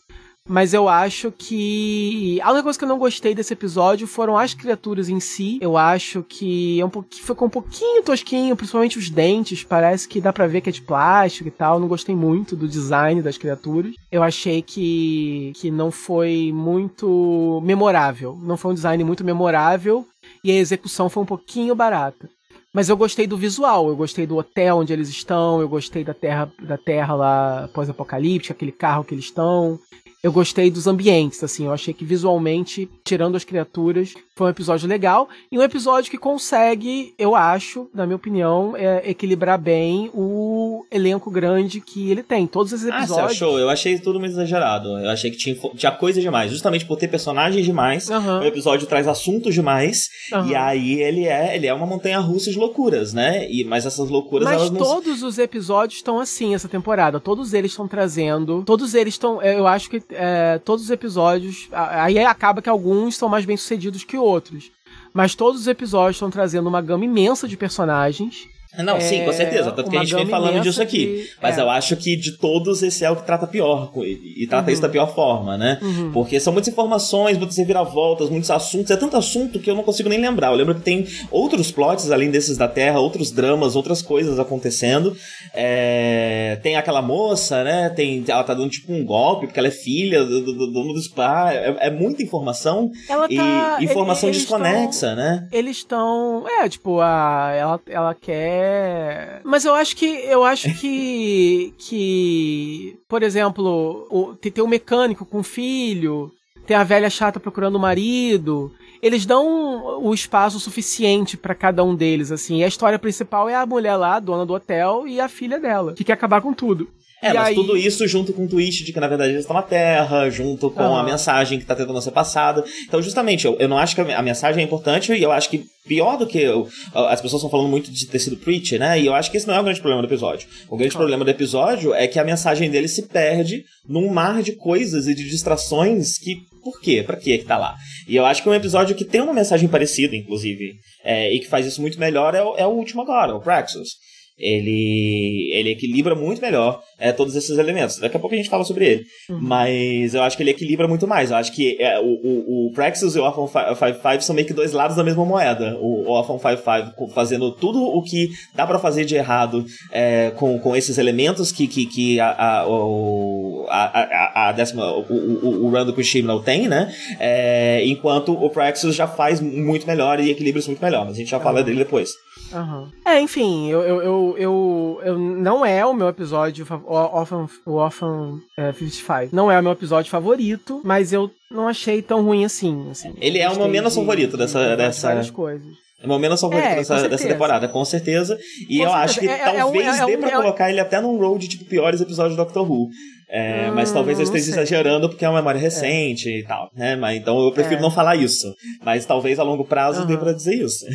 Mas eu acho que. A única coisa que eu não gostei desse episódio foram as criaturas em si. Eu acho que é um pouquinho, ficou um pouquinho tosquinho, principalmente os dentes. Parece que dá pra ver que é de plástico e tal. Não gostei muito do design das criaturas. Eu achei que, que não foi muito memorável. Não foi um design muito memorável. E a execução foi um pouquinho barata. Mas eu gostei do visual, eu gostei do hotel onde eles estão, eu gostei da terra, da terra lá pós-apocalíptica, aquele carro que eles estão eu gostei dos ambientes, assim, eu achei que visualmente, tirando as criaturas, foi um episódio legal e um episódio que consegue, eu acho, na minha opinião, é, equilibrar bem o elenco grande que ele tem. Todos esses episódios. Ah, você achou? Eu achei tudo muito exagerado. Eu achei que tinha, tinha coisa demais, justamente por ter personagens demais. Uhum. O episódio traz assuntos demais uhum. e aí ele é, ele é uma montanha russa de loucuras, né? E mas essas loucuras mas elas não... todos os episódios estão assim essa temporada. Todos eles estão trazendo, todos eles estão, eu acho que é, todos os episódios. Aí acaba que alguns são mais bem sucedidos que outros. Mas todos os episódios estão trazendo uma gama imensa de personagens não, é, sim, com certeza. Tanto que a gente vem falando disso aqui. De... Mas é. eu acho que de todos, esse é o que trata pior. E, trata uhum. isso da pior forma, né? Uhum. Porque são muitas informações, muitas reviravoltas, muitos assuntos. É tanto assunto que eu não consigo nem lembrar. Eu lembro que tem outros plots além desses da Terra, outros dramas, outras coisas acontecendo. É... Tem aquela moça, né? Tem... Ela tá dando tipo um golpe, porque ela é filha do, do, do dono do spa. É, é, muita informação. Ela tá... E informação eles, desconexa, né? Eles estão. É, tipo, a... ela, ela quer é. Mas eu acho que. Eu acho que. [laughs] que. Por exemplo, o, tem, tem um mecânico com filho, tem a velha chata procurando o marido. Eles dão o espaço suficiente para cada um deles, assim. E a história principal é a mulher lá, dona do hotel, e a filha dela, que quer acabar com tudo. É, e mas aí... tudo isso junto com o twist de que na verdade eles estão na Terra, junto com a mensagem que está tentando ser passada. Então, justamente, eu, eu não acho que a mensagem é importante e eu acho que pior do que. Eu, as pessoas estão falando muito de ter sido preach, né? E eu acho que esse não é o grande problema do episódio. O grande problema do episódio é que a mensagem dele se perde num mar de coisas e de distrações que. Por quê? Pra que é que tá lá? E eu acho que um episódio que tem uma mensagem parecida, inclusive, é, e que faz isso muito melhor é, é o último agora, o Praxus ele, ele equilibra muito melhor é, todos esses elementos. Daqui a pouco a gente fala sobre ele. Uhum. Mas eu acho que ele equilibra muito mais. Eu acho que é, o, o, o Praxis e o Orphan 55 são meio que dois lados da mesma moeda. O, Orphan 55 fazendo tudo o que dá para fazer de errado é, com, com esses elementos que, que, que a, a, o, a, a, a décima, o, o, o do Criminal tem, né? É, enquanto o Praxis já faz muito melhor e equilibra isso muito melhor. Mas a gente já fala uhum. dele depois. Uhum. É, enfim, eu, eu, eu, eu, eu, não é o meu episódio, o Orphan, é, 55, não é o meu episódio favorito, mas eu não achei tão ruim assim. assim Ele é o meu menos favorito dessa... dessa... Várias coisas. É o meu menos favorito é, dessa, dessa, temporada, com certeza. E com eu certeza. acho que é, é talvez é dê pra colocar ele até num road de tipo, piores episódios do Doctor Who. É, hum, mas talvez eu esteja exagerando porque é uma memória recente é. e tal, né? Mas, então eu prefiro é. não falar isso. Mas talvez a longo prazo uhum. dê pra dizer isso.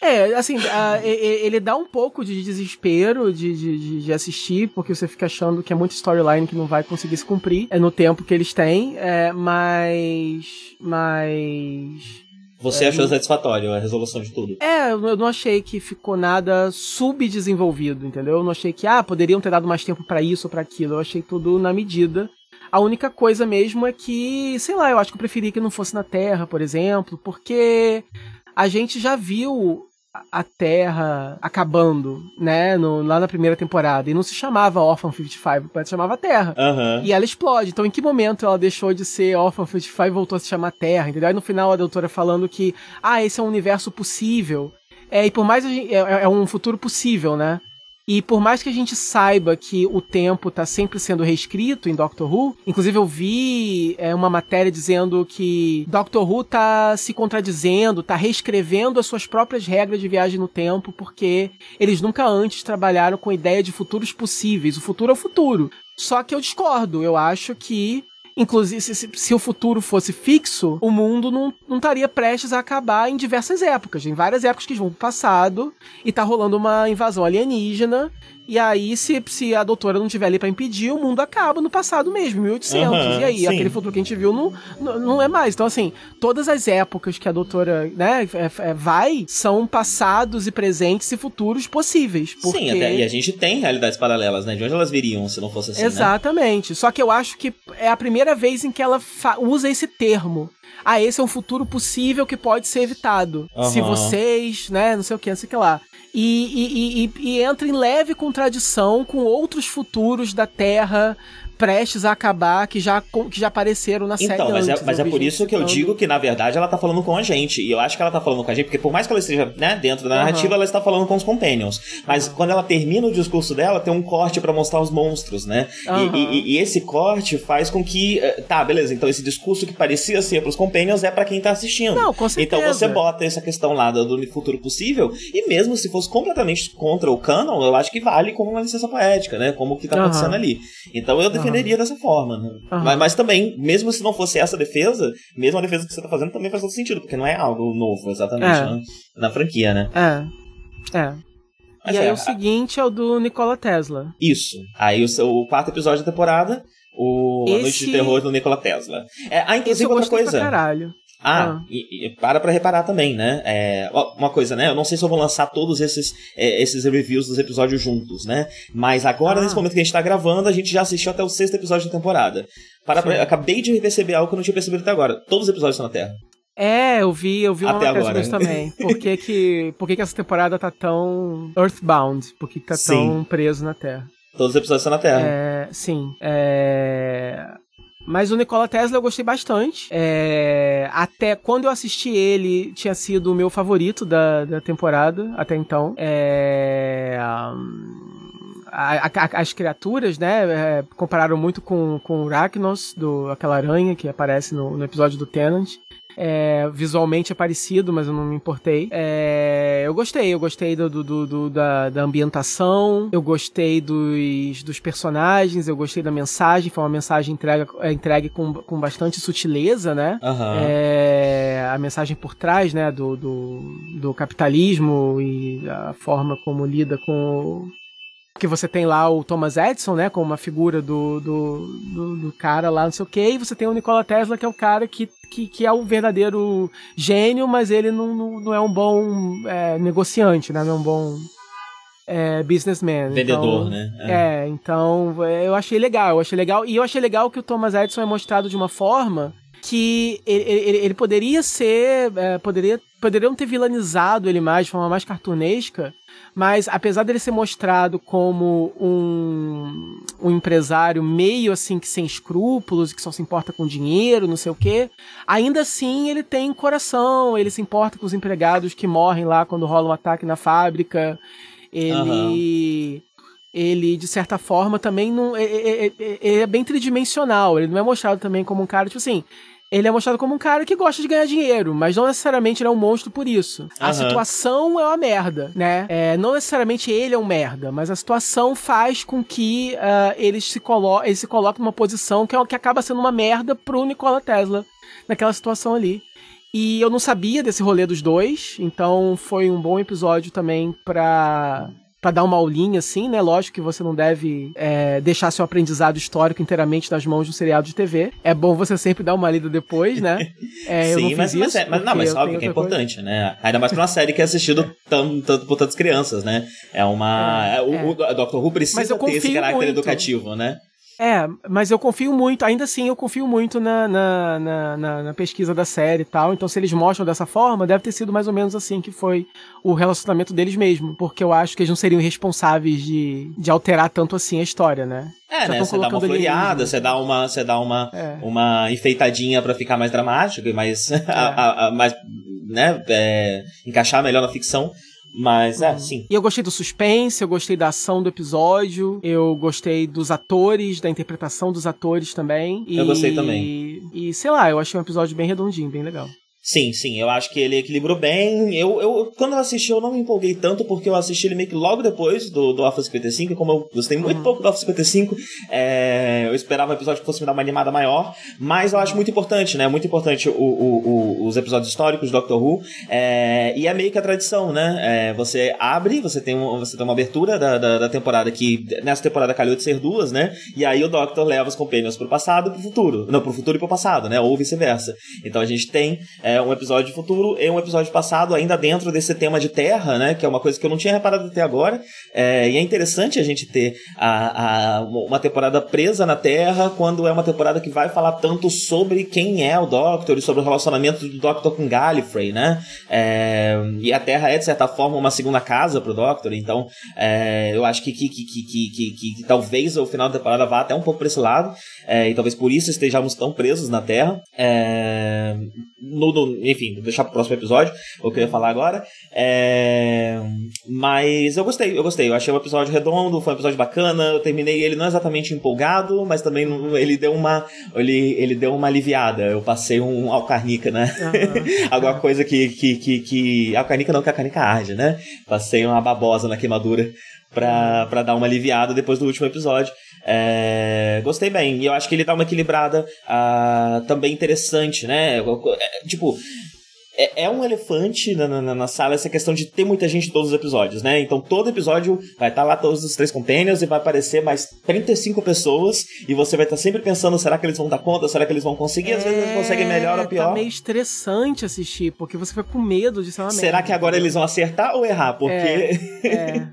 É, assim, ele dá um pouco de desespero de, de, de, assistir, porque você fica achando que é muita storyline que não vai conseguir se cumprir é no tempo que eles têm, é, mas. Mas. Você é, achou satisfatório a resolução de tudo? É, eu não achei que ficou nada subdesenvolvido, entendeu? Eu não achei que, ah, poderiam ter dado mais tempo para isso ou pra aquilo. Eu achei tudo na medida. A única coisa mesmo é que, sei lá, eu acho que eu preferia que não fosse na Terra, por exemplo, porque a gente já viu a Terra acabando, né? No, lá na primeira temporada. E não se chamava Orphan 55, mas se chamava Terra. Uhum. E ela explode. Então, em que momento ela deixou de ser Orphan 55 e voltou a se chamar Terra? Entendeu? Aí no final a doutora falando que, ah, esse é um universo possível. É, e por mais. Gente, é, é um futuro possível, né? E por mais que a gente saiba que o tempo está sempre sendo reescrito em Doctor Who, inclusive eu vi é, uma matéria dizendo que Doctor Who está se contradizendo, está reescrevendo as suas próprias regras de viagem no tempo, porque eles nunca antes trabalharam com a ideia de futuros possíveis. O futuro é o futuro. Só que eu discordo. Eu acho que Inclusive, se, se, o futuro fosse fixo, o mundo não, não estaria prestes a acabar em diversas épocas. Em várias épocas que vão pro passado e tá rolando uma invasão alienígena E aí, se, se a doutora não estiver ali pra impedir, o mundo acaba no passado mesmo, 1800. Uhum, e aí, sim. aquele futuro que a gente viu não, não, não, é mais. Então, assim, todas as épocas que a doutora né, é, é, vai são passados e presentes e futuros possíveis. Porque... Sim, até, e a gente tem realidades paralelas, né? De onde elas viriam se não fosse assim, né? Exatamente. Né? Só que eu acho que é a primeira vez em que ela usa esse termo ah, esse é um futuro possível que pode ser evitado. Uhum. Se vocês, né, não sei o que, não sei o que lá. E, e, e, e, entra em leve contradição com outros futuros da Terra prestes a acabar que já, que já apareceram na série então, mas é, antes. É, mas é por isso que eu digo que, na verdade, ela tá falando com a gente. E eu acho que ela tá falando com a gente, porque por mais que ela esteja né, dentro da narrativa, uhum. ela está falando com os Companions. Mas uhum. quando ela termina o discurso dela, tem um corte para mostrar os monstros, né? Uhum. E, e, e, esse corte faz com que. Eh, tá, beleza, então esse discurso que parecia ser pros Companions é para quem tá assistindo. Não, com certeza. Então você bota essa questão lá do futuro possível, e mesmo se fosse completamente contra o canon, eu acho que vale como uma licença poética, né? Como o que tá acontecendo ali. Então eu defenderia dessa forma né? Mas, mas, também, mesmo se não fosse essa defesa, mesmo a defesa que você tá fazendo também faz todo sentido, porque não é algo novo, exatamente, é. né? na franquia, né? É. É. Mas e é, aí o seguinte é o do Nikola Tesla. Isso. Aí o, seu, o quarto episódio da temporada, o Esse... A Noite de Terror do Nikola Tesla. É, ah, inclusive outra coisa. Pra caralho. Ah, ah. E, e, para pra reparar também, né? É, uma coisa, né? Eu não sei se eu vou lançar todos esses, é, esses reviews dos episódios juntos, né? Mas agora, ah. nesse momento que a gente tá gravando, a gente já assistiu até o sexto episódio da temporada. Para pra, acabei de perceber algo que eu não tinha percebido até agora. Todos os episódios estão na Terra. É, eu vi, eu vi uma Até agora. também. [laughs] Por que, que, por que, que essa temporada tá tão Earthbound? Por que, que tá sim. tão preso na Terra? Todos os episódios estão na Terra. É, sim. É... Mas o Nikola Tesla eu gostei bastante. É, até quando eu assisti ele, tinha sido o meu favorito da, da temporada, até então. É, a, a, as criaturas, né, é, compararam muito com, com o Arachnos, do, aquela aranha que aparece no, no episódio do Tenant. É, visualmente é parecido, mas eu não me importei. É, eu gostei, eu gostei do, do, do da, da, ambientação, eu gostei dos, dos personagens, eu gostei da mensagem, foi uma mensagem entregue, é, entregue com, com bastante sutileza, né? Uhum. É, a mensagem por trás, né, do, do, do capitalismo e a forma como lida com que você tem lá o Thomas Edison, né, como uma figura do, do, do, do, cara lá, não sei o quê, e você tem o Nikola Tesla, que é o cara que, que, que é o verdadeiro gênio, mas ele não, não, não é um bom é, negociante, né, não é um bom é, businessman. Vendedor, então, né? É. é, então eu achei legal, eu achei legal, e eu achei legal que o Thomas Edison é mostrado de uma forma que ele, ele, ele poderia ser, é, poderia, poderiam ter vilanizado ele mais, de forma mais cartunesca, mas apesar dele ser mostrado como um, um empresário meio assim que sem escrúpulos, que só se importa com dinheiro, não sei o quê, ainda assim ele tem coração, ele se importa com os empregados que morrem lá quando rola um ataque na fábrica. Ele. Uhum ele, de certa forma, também não. É, é, é, é, bem tridimensional. Ele não é mostrado também como um cara, tipo assim ele é mostrado como um cara que gosta de ganhar dinheiro, mas não necessariamente ele é um monstro por isso. A situação é uma merda, né? É, não necessariamente ele é um merda, mas a situação faz com que uh, ele, se colo ele se coloque numa posição que, é, que acaba sendo uma merda pro Nikola Tesla naquela situação ali. E eu não sabia desse rolê dos dois, então foi um bom episódio também pra para dar uma aulinha, assim, né? Lógico que você não deve é, deixar seu aprendizado histórico inteiramente nas mãos de um seriado de TV. É bom você sempre dar uma lida depois, né? [laughs] É, Sim, mas, mas, é, mas, não, mas óbvio que é importante, coisa. né? Ainda mais pra uma série que é assistido tanto, tanto por tantas crianças, né? É uma. É, o, é. o Dr. Who precisa ter esse caráter muito. educativo, né? É, mas eu confio muito, ainda assim eu confio muito na, na, na, na, pesquisa da série e tal. Então, se eles mostram dessa forma, deve ter sido mais ou menos assim que foi o relacionamento deles mesmo. Porque eu acho que eles não seriam responsáveis de, de alterar tanto assim a história, né? É, né? Você dá uma floreada, você dá uma, você dá uma, é. uma enfeitadinha para ficar mais dramático e mais, [laughs] é. a, a, a, mais né, é, encaixar melhor na ficção. Mas, é, uhum. sim. E eu gostei do suspense, eu gostei da ação do episódio, eu gostei dos atores, da interpretação dos atores também. Eu gostei também. E, sei lá, eu achei um episódio bem redondinho, bem legal. Sim, sim, eu acho que ele equilibrou bem. Eu, eu, quando eu assisti, eu não me empolguei tanto, porque eu assisti ele meio que logo depois do, do Office 55, e como eu gostei muito uhum. pouco do Office 55, é, eu esperava um episódio que fosse me dar uma animada maior, mas eu acho muito importante, né? Muito importante o, o, o, os episódios históricos do Doctor Who, é, e é meio que a tradição, né? É, você abre, você tem, um, você tem uma abertura da, da, da, temporada que, nessa temporada calhou de ser duas, né? E aí o Doctor leva os Companions pro passado e pro futuro. Não, pro futuro e pro passado, né? Ou vice-versa. Então a gente tem é, um episódio futuro e um episódio passado, ainda dentro desse tema de terra, né? Que é uma coisa que eu não tinha reparado até agora. É, e é interessante a gente ter a, a, uma temporada presa na Terra quando é uma temporada que vai falar tanto sobre quem é o Doctor e sobre o relacionamento do Doctor com Gallifrey, né? É, e a Terra é, de certa forma, uma segunda casa pro Doctor, então é, eu acho que que, que, que, que, talvez o final da temporada vá até um pouco para esse lado, é, e talvez por isso estejamos tão presos na Terra. É, no, no, enfim, vou deixar pro próximo episódio, o que eu ia falar agora. É... Mas eu gostei, eu gostei. Eu achei um episódio redondo, foi um episódio bacana. Eu terminei ele não exatamente empolgado, mas também ele deu uma. Ele, ele deu uma aliviada. Eu passei um alcarnica, né? Uhum. [laughs] Alguma coisa que, que, que, que. Alcarnica não, que a carnica arde, né? Passei uma babosa na queimadura pra, pra dar uma aliviada depois do último episódio. É, gostei bem. E eu acho que ele dá uma equilibrada uh, também interessante, né? É, tipo, é, é, um elefante na, na, na, sala essa questão de ter muita gente em todos os episódios, né? Então todo episódio vai estar tá lá todos os três companions e vai aparecer mais 35 pessoas e você vai estar tá sempre pensando, será que eles vão dar conta? Será que eles vão conseguir? Às vezes eles conseguem melhor ou pior. Tá meio estressante assistir, porque você fica com medo de ser uma Será merda, que agora eles vão acertar ou errar? Porque... É, é.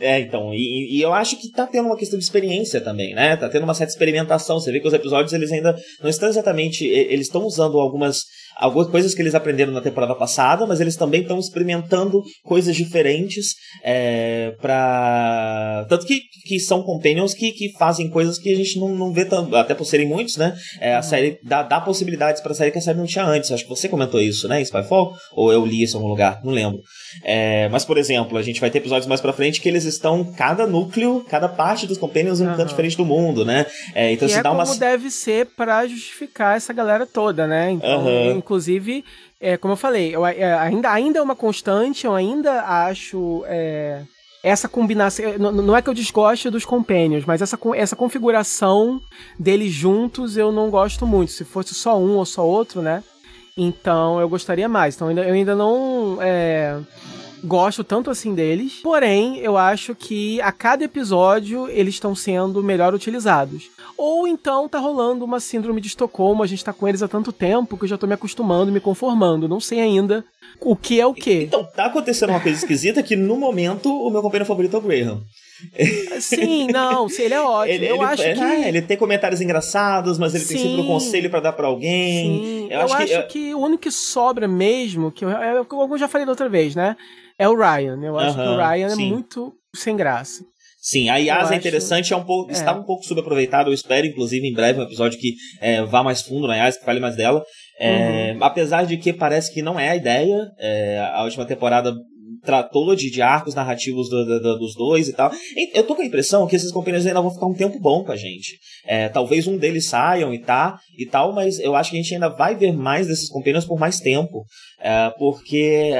[laughs] é então, e, e, eu acho que tá tendo uma questão de experiência também, né? Tá tendo uma certa experimentação. Você vê que os episódios, eles ainda não estão exatamente... Eles estão usando algumas algumas coisas que eles aprenderam na temporada passada, mas eles também estão experimentando coisas diferentes é, para tanto que, que são companions que, que fazem coisas que a gente não, não vê tanto, até por serem muitos, né? É, a uhum. série dá, dá possibilidades para série que a série não tinha antes. Acho que você comentou isso, né? Em Spyfall ou eu li isso em algum lugar, não lembro. É, mas por exemplo, a gente vai ter episódios mais para frente que eles estão cada núcleo, cada parte dos companions em um uhum. canto diferente do mundo, né? É, então e se é dá como uma deve ser para justificar essa galera toda, né? Então, uhum. Inclusive, é, como eu falei, eu, é, ainda, ainda é uma constante, eu ainda acho. É, essa combinação. Não, não é que eu desgoste dos Companions, mas essa, essa configuração deles juntos eu não gosto muito. Se fosse só um ou só outro, né? Então eu gostaria mais. Então eu ainda não. É, gosto tanto assim deles. Porém, eu acho que a cada episódio eles estão sendo melhor utilizados. Ou então tá rolando uma síndrome de Estocolmo, a gente tá com eles há tanto tempo que eu já tô me acostumando, me conformando. Não sei ainda o que é o que. Então, tá acontecendo uma coisa esquisita que no momento o meu companheiro favorito é o Graham. Sim, não, ele é [laughs] ótimo. Ele, eu ele, acho é, que. É, ele tem comentários engraçados, mas ele sim, tem sempre um conselho para dar para alguém. Sim, eu, eu acho, acho que, que, o único que sobra mesmo, que eu, eu, eu já falei da outra vez, né? É o Ryan. Eu acho uh -huh, que o Ryan sim. é muito sem graça. Sim, a Yasa é interessante, é um pouco, é. está um pouco subaproveitado. Eu espero, inclusive, em breve, um episódio que é, vá mais fundo na Yasa, que fale mais dela. É, uhum. Apesar de que parece que não é a ideia. É, a última temporada tratou de, de arcos narrativos do, do, dos dois e tal. Eu tô com a impressão que esses companheiros ainda vão ficar um tempo bom com a gente. É, talvez um deles saiam e tá e tal, mas eu acho que a gente ainda vai ver mais desses companheiros por mais tempo. É, porque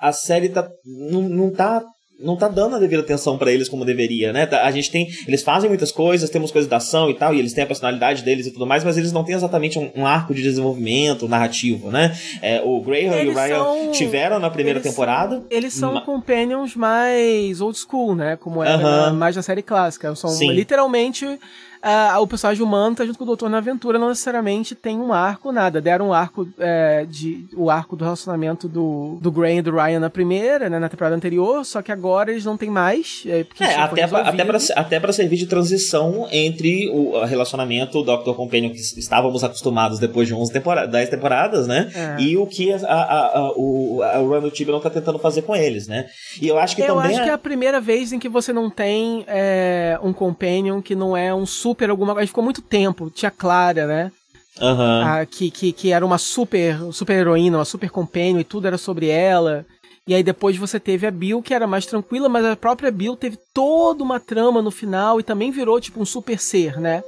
a, a série tá, não, não tá não tá dando a devida atenção para eles como deveria, né? A gente tem, eles fazem muitas coisas, temos coisas da ação e tal, e eles têm a personalidade deles e tudo mais, mas eles não têm exatamente um, um arco de desenvolvimento narrativo, né? É, o Graham eles e o Ryan são... tiveram na primeira eles temporada. São, eles são ma... companions mais old school, né? Como era uh -huh. mais na série clássica. São Sim. literalmente uh, o personagem humano tá junto com o Doutor na aventura, não necessariamente tem um arco, nada. Deram um arco é, de. o arco do relacionamento do, do Gray e do Ryan na primeira, né, na temporada anterior, só que agora eles não tem mais. É, é até, pra, até, pra, até pra servir de transição entre o relacionamento Doctor Companion que estávamos acostumados depois de 11 temporadas, 10 temporadas, né? É. E o que a, a, a, o, a do Tiberon tá tentando fazer com eles, né? E eu acho que eu também. Eu acho que é a primeira vez em que você não tem é, um Companion que não é um super alguma coisa. Ficou muito tempo. Tinha Clara, né? Uhum. Ah, que, que, que era uma super, super heroína, uma super companion e tudo era sobre ela. E aí depois você teve a Bill, que era mais tranquila, mas a própria Bill teve toda uma trama no final e também virou tipo um super ser, né?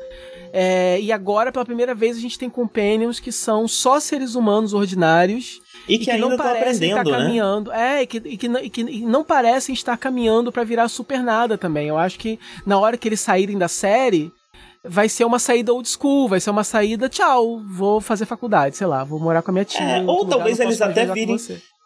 É, e agora, pela primeira vez, a gente tem companions que são só seres humanos ordinários. E que, e que ainda não parecem estar né? caminhando. É, e que, e que, e que não parecem estar caminhando para virar super nada também. Eu acho que na hora que eles saírem da série, vai ser uma saída old school, vai ser uma saída, tchau, vou fazer faculdade, sei lá, vou morar com a minha tia. É, ou talvez eles até virem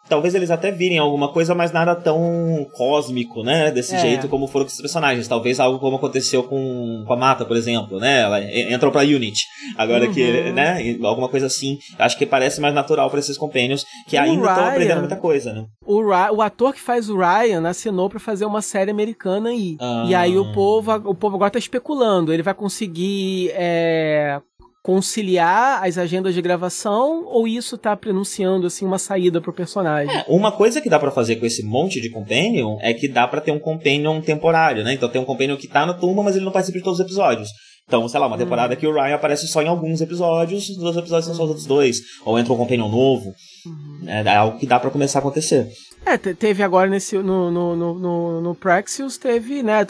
talvez eles até virem alguma coisa, mas nada tão cósmico, né? Desse é. jeito como foram com esses personagens. Talvez algo como aconteceu com, com a Mata, por exemplo, né? Ela entrou pra Unity. Agora uhum. que, né? Alguma coisa assim. Acho que parece mais natural para esses companions que o ainda estão aprendendo muita coisa, né? O, o ator que faz o Ryan assinou para fazer uma série americana aí. Ah. E aí o povo, o povo agora tá especulando. Ele vai conseguir é, conciliar as agendas de gravação ou isso tá pronunciando assim uma saída pro personagem? É, uma coisa que dá para fazer com esse monte de companion é que dá para ter um companion temporário, né? Então tem um companion que tá na turma, mas ele não participa de todos os episódios. Então, sei lá, uma temporada uhum. que o Ryan aparece só em alguns episódios, os outros episódios são só os outros dois. Ou entra um companion novo. Uhum. É, é algo que dá para começar a acontecer. É, teve agora nesse no, no, no, no, no Praxius, teve, né?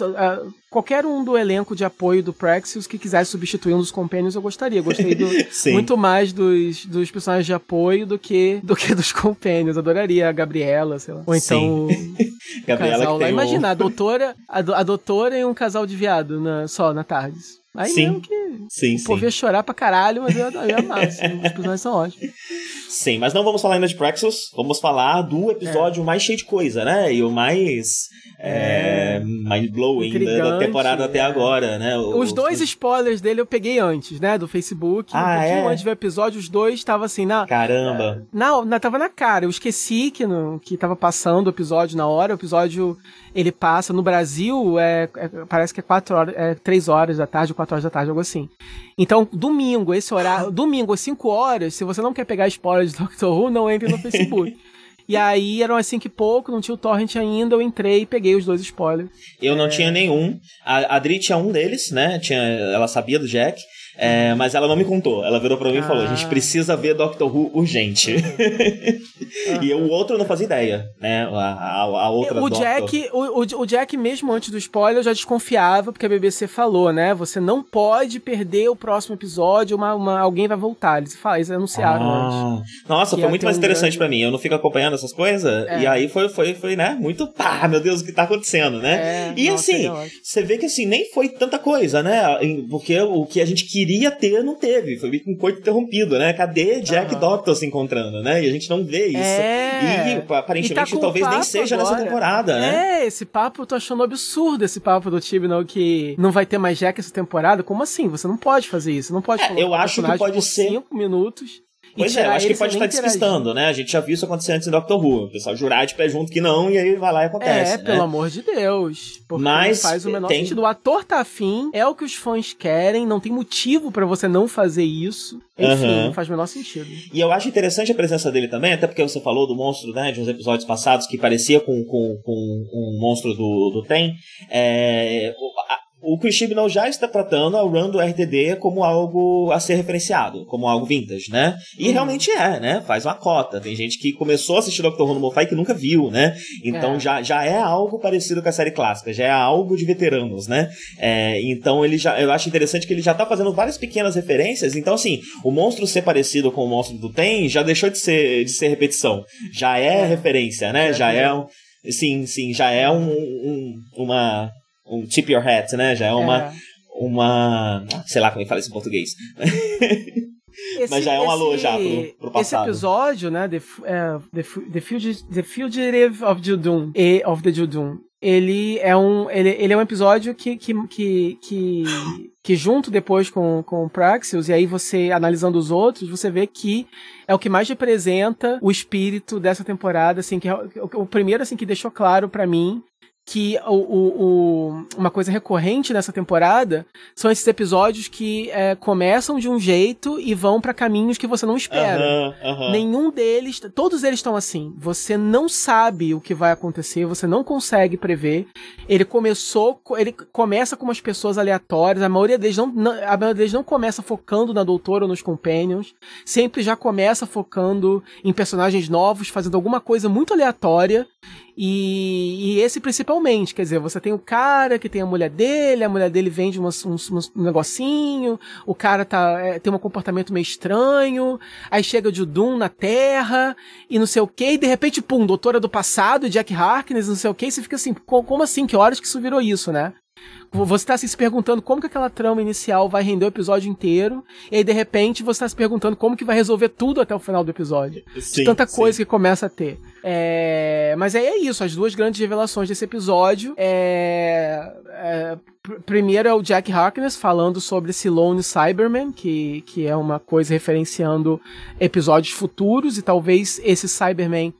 Qualquer um do elenco de apoio do Praxius que quisesse substituir um dos Companions, eu gostaria. Gostei do, [laughs] muito mais dos, dos personagens de apoio do que, do que dos Companions. Adoraria a Gabriela, sei lá. Ou então o [laughs] Gabriela casal lá. Imagina, o... a doutora, a, a doutora e um casal de viado na, só na tarde. Aí sim. mesmo que sim, o povo ia chorar pra caralho, mas eu, eu. [laughs] Assim, os personagens são ótimos. Sim, mas não vamos falar ainda de Praxis, vamos falar do episódio é. mais cheio de coisa, né? E o mais é, é mind-blowing da temporada até agora, né? O, os dois o... spoilers dele eu peguei antes, né? Do Facebook. Ah, um pouquinho é? antes do episódio, os dois estavam assim, na. Caramba! É, na, na, tava na cara. Eu esqueci que, no, que tava passando o episódio na hora. O episódio ele passa no Brasil, é, é parece que é 4 horas, é 3 horas da tarde ou 4 horas da tarde, algo assim. Então, domingo, esse horário, [laughs] domingo às 5 horas, se você não quer pegar spoiler de Doctor Who, não entre no Facebook. [laughs] E aí eram assim que pouco, não tinha o torrent ainda, eu entrei e peguei os dois spoilers. Eu não é... tinha nenhum. A Adri tinha um deles, né? Tinha, ela sabia do Jack. É, mas ela não me contou. Ela virou pra mim ah. e falou: a gente ah. precisa ver Doctor Who urgente. [laughs] e o outro eu não fazia ideia, né? A, a, a outra o Jack, o, o, Jack, mesmo antes do spoiler, eu já desconfiava, porque a BBC falou, né? Você não pode perder o próximo episódio, uma, uma alguém vai voltar. Eles, falaram, eles anunciaram ah. antes. Nossa, foi muito mais interessante um grande... para mim. Eu não fico acompanhando essas coisas. É. E aí foi, foi, foi, né? Muito pá, meu Deus, o que tá acontecendo, né? É, e nossa, assim, você vê que assim, nem foi tanta coisa, né? Porque o que a gente queria queria ter, não teve. Foi meio que um coito interrompido, né? Cadê Jack uhum. e Doctor se encontrando, né? E a gente não vê isso. É... E aparentemente e tá talvez nem seja agora. nessa temporada, né? É, esse papo eu tô achando absurdo, esse papo do Tibnall que não vai ter mais Jack essa temporada. Como assim? Você não pode fazer isso. Não pode é, Eu acho que pode ser. cinco minutos. Pois é, eu acho que pode estar despistando, né? A gente já viu isso acontecer antes em Doctor Who. O pessoal jurar de pé junto que não, e aí vai lá e acontece. É, né? pelo amor de Deus. Porque Mas faz o menor tem... sentido. O ator tá afim, é o que os fãs querem, não tem motivo para você não fazer isso. Enfim, uhum. não faz o menor sentido. E eu acho interessante a presença dele também, até porque você falou do monstro, né, de uns episódios passados que parecia com, com, com um monstro do, do Tem. É, o Chris Chibnall já está tratando a run do RTD como algo a ser referenciado, como algo vintage, né? E uhum. realmente é, né? Faz uma cota. Tem gente que começou a assistir Doctor Who no Mo-Fi que nunca viu, né? Então é. Já, já é algo parecido com a série clássica, já é algo de veteranos, né? É, então ele já, eu acho interessante que ele já está fazendo várias pequenas referências. Então assim, o monstro ser parecido com o monstro do Tem já deixou de ser, de ser repetição. Já é, é. referência, né? já é um, sim, sim, já é um, um uma um tip your hat, né? Já é uma. É. Uma. Sei lá como é que fala isso em português. Esse, Mas já é um alô já pro, pro passado. Esse episódio, né? The, uh, the, the, Fugitive, the Fugitive of Judum, of the Judum, ele é um ele, ele é um episódio que que, que, que, que junto depois com, com o Praxius, e aí você analisando os outros, você vê que é o que mais representa o espírito dessa temporada, assim, que é o, o primeiro assim que deixou claro para mim que o, o, o, uma coisa recorrente nessa temporada são esses episódios que é, começam de um jeito e vão para caminhos que você não espera. Nenhum deles, todos eles estão assim. Você não sabe o que vai acontecer, você não consegue prever. Ele começou, ele começa com umas pessoas aleatórias. A maioria deles não a maioria deles não começa focando na doutora ou nos companions. Sempre já começa focando em personagens novos, fazendo alguma coisa muito aleatória. E, E esse principalmente, quer dizer, você tem o cara que tem a mulher dele, a mulher dele vende umas, uns, uns, um negocinho, o cara tá, é, tem um comportamento meio estranho, aí chega o Doom na Terra, e não sei o que, e de repente, pum, doutora do passado, Jack Harkness, não sei o que, você fica assim, como assim? Que horas que isso virou isso, né? Você está assim, se perguntando como que aquela trama inicial vai render o episódio inteiro, e aí de repente você está se perguntando como que vai resolver tudo até o final do episódio. Sim, de tanta coisa sim. que começa a ter. É... Mas aí é isso, as duas grandes revelações desse episódio. É... É... Primeiro é o Jack Harkness falando sobre esse Lone Cyberman, que, que é uma coisa referenciando episódios futuros, e talvez esse Cyberman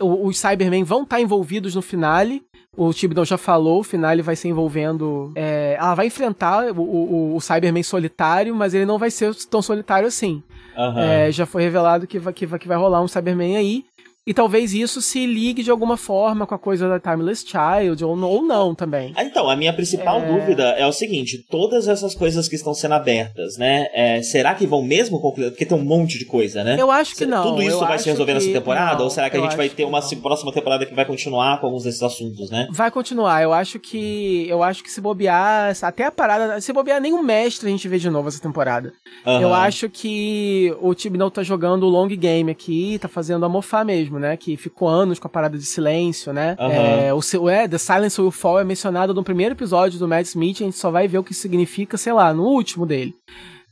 os Cybermen vão estar tá envolvidos no finale. O Tibidon já falou, o finale vai ser envolvendo. É, ela vai enfrentar o, o, o, Cyberman solitário, mas ele não vai ser tão solitário assim. Uhum. É, já foi revelado que vai, que, vai, que vai rolar um Cyberman aí. E talvez isso se ligue de alguma forma com a coisa da Timeless Child, ou, ou não também. Ah, então, a minha principal é... dúvida é o seguinte: todas essas coisas que estão sendo abertas, né? É, será que vão mesmo concluir? Porque tem um monte de coisa, né? Eu acho que não. Tudo isso eu vai se resolver que... nessa temporada? Não, ou será que a gente vai ter uma próxima temporada que vai continuar com alguns desses assuntos, né? Vai continuar. Eu acho que. Eu acho que se bobear. Até a parada. Se bobear, nem o mestre a gente vê de novo essa temporada. Uhum. Eu acho que o Tibnall tá jogando o long game aqui, tá fazendo a mofar mesmo, né? Que ficou anos com a parada de silêncio, né? Uhum. É, o, é, The Silence Will Fall é mencionado no primeiro episódio do Mad Smith, a gente só vai ver o que significa, sei lá, no último dele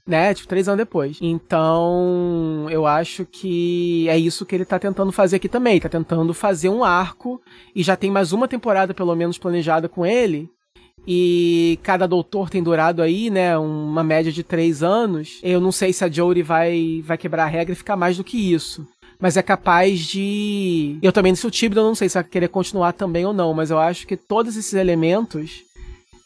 né? Tipo, três anos depois. Então, eu acho que é isso que ele tá tentando fazer aqui também. Tá tentando fazer um arco. E já tem mais uma temporada, pelo menos, planejada com ele. E cada doutor tem durado aí, né? Uma média de três anos. Eu não sei se a Jodie vai, vai quebrar a regra e ficar mais do que isso mas é capaz de. Eu também, se o Tibidon, não sei se vai querer continuar também ou não, mas eu acho que todos esses elementos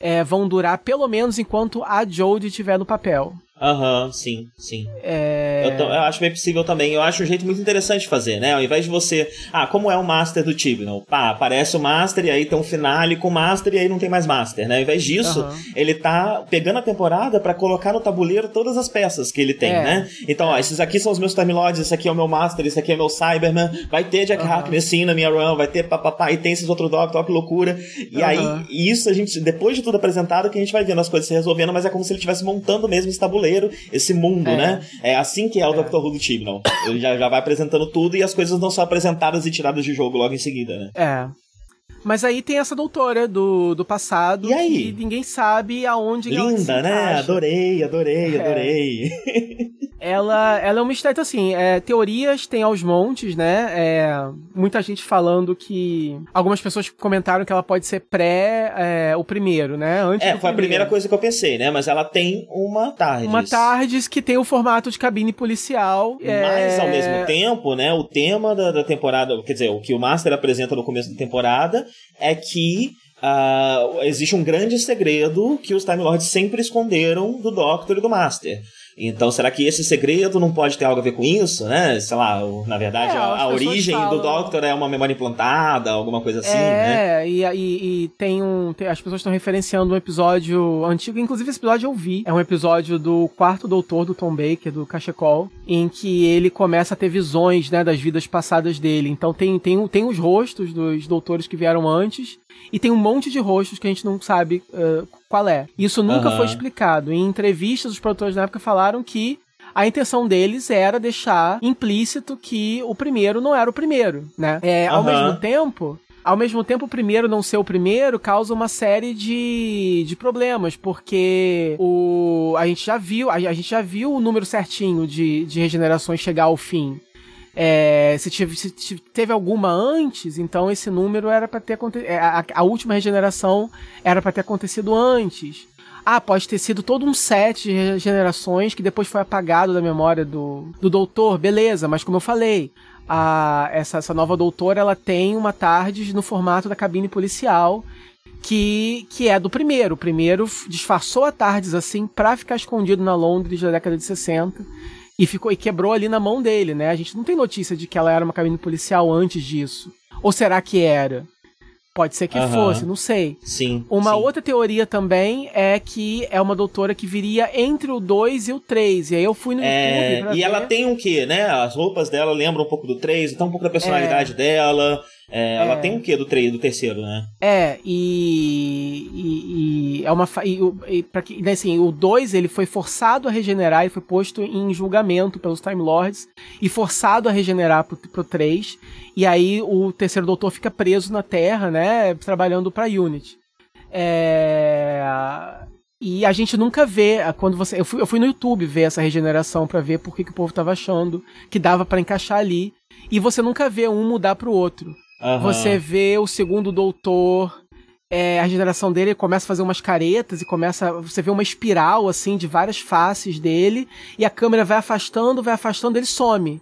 é, vão durar pelo menos enquanto a Jodie estiver no papel. Aham, uhum, sim, sim. É... Eu, eu, acho bem possível também. Eu acho um jeito muito interessante de fazer, né? Ao invés de você. Ah, como é o Master do Tibnall? Pá, aparece o Master e aí tem um finale com o Master e aí não tem mais Master, né? Ao invés disso, uhum. ele tá pegando a temporada para colocar no tabuleiro todas as peças que ele tem, é. né? Então, ó, esses aqui são os meus Time Lords, esse aqui é o meu Master, esse aqui é meu Cyberman, vai ter Jack uhum. Harkness sim na minha run, vai ter papapá, e tem esses outros Doctor, ó, que loucura. E uhum. aí, isso a gente, depois de tudo apresentado, que a gente vai vendo as coisas se resolvendo, mas é como se ele estivesse montando mesmo esse tabuleiro, esse mundo mundo, é. né? É assim que é o é. Dr. Who do Chibnall. Ele já, já vai apresentando tudo e as coisas não são apresentadas e tiradas de jogo logo em seguida, né? É. Mas aí tem essa doutora do, do passado e aí? que ninguém sabe aonde Linda, né? Adorei, adorei, é. adorei. ela, ela é um mistério, então, assim, é, teorias tem aos montes, né? É, muita gente falando que. Algumas pessoas comentaram que ela pode ser pré é, o primeiro, né? Antes é, foi primeiro. a primeira coisa que eu pensei, né? Mas ela tem uma TARDIS. Uma TARDIS que tem o formato de cabine policial. É, Mas, ao mesmo tempo, né? O tema da, da temporada, quer dizer, o que o Master apresenta no começo da temporada é que Uh, existe um grande segredo que os Time Lords sempre esconderam do Doctor e do Master. Então, será que esse segredo não pode ter algo a ver com isso, né? Sei lá, na verdade, é, a, a origem falam... do Doctor é uma memória implantada, alguma coisa assim, é, né? É, e, e, tem um... Tem, as pessoas estão referenciando um episódio antigo, inclusive esse episódio eu vi. É um episódio do quarto doutor do Tom Baker, do Cachecol, em que ele começa a ter visões, né, das vidas passadas dele. Então tem, tem, tem os rostos dos doutores que vieram antes, e tem um monte de rostos que a gente não sabe uh, qual é. Isso nunca uhum. foi explicado. Em entrevistas, os produtores na época falaram que a intenção deles era deixar implícito que o primeiro não era o primeiro, né? É, uhum. Ao mesmo tempo, ao mesmo tempo, o primeiro não ser o primeiro causa uma série de, de problemas, porque o, a gente já viu, a, a gente já viu o número certinho de, de regenerações chegar ao fim. É, se, tive, se, teve alguma antes, então esse número era para ter acontecido. É, a, a, última regeneração era para ter acontecido antes. Ah, pode ter sido todo um set de regenerações que depois foi apagado da memória do, do doutor, beleza, mas como eu falei, a, essa, essa nova doutora ela tem uma TARDIS no formato da cabine policial que, que é do primeiro. O primeiro disfarçou a TARDIS assim pra ficar escondido na Londres da década de 60 e ficou e quebrou ali na mão dele, né? A gente não tem notícia de que ela era uma cabine policial antes disso. Ou será que era? Pode ser que uhum. fosse, não sei. Sim. Uma sim. outra teoria também é que é uma doutora que viria entre o 2 e o 3. E aí eu fui no é, YouTube. e ver. ela tem o um quê, né? As roupas dela lembram um pouco do 3, então um pouco da personalidade é. dela. É, ela é. tem o quê do, tre do terceiro, né? É, e, e, e é uma. E, e, pra que, né, assim, o 2 ele foi forçado a regenerar e foi posto em julgamento pelos Time Lords e forçado a regenerar pro, pro 3. E aí o terceiro doutor fica preso na Terra, né? Trabalhando pra Unity. É. E a gente nunca vê, quando você. Eu fui, eu fui no YouTube ver essa regeneração para ver por que, que o povo tava achando que dava para encaixar ali. E você nunca vê um mudar pro outro. Uhum. Você vê o segundo doutor. É, a regeneração dele começa a fazer umas caretas e começa. Você vê uma espiral, assim, de várias faces dele. E a câmera vai afastando, vai afastando, ele some.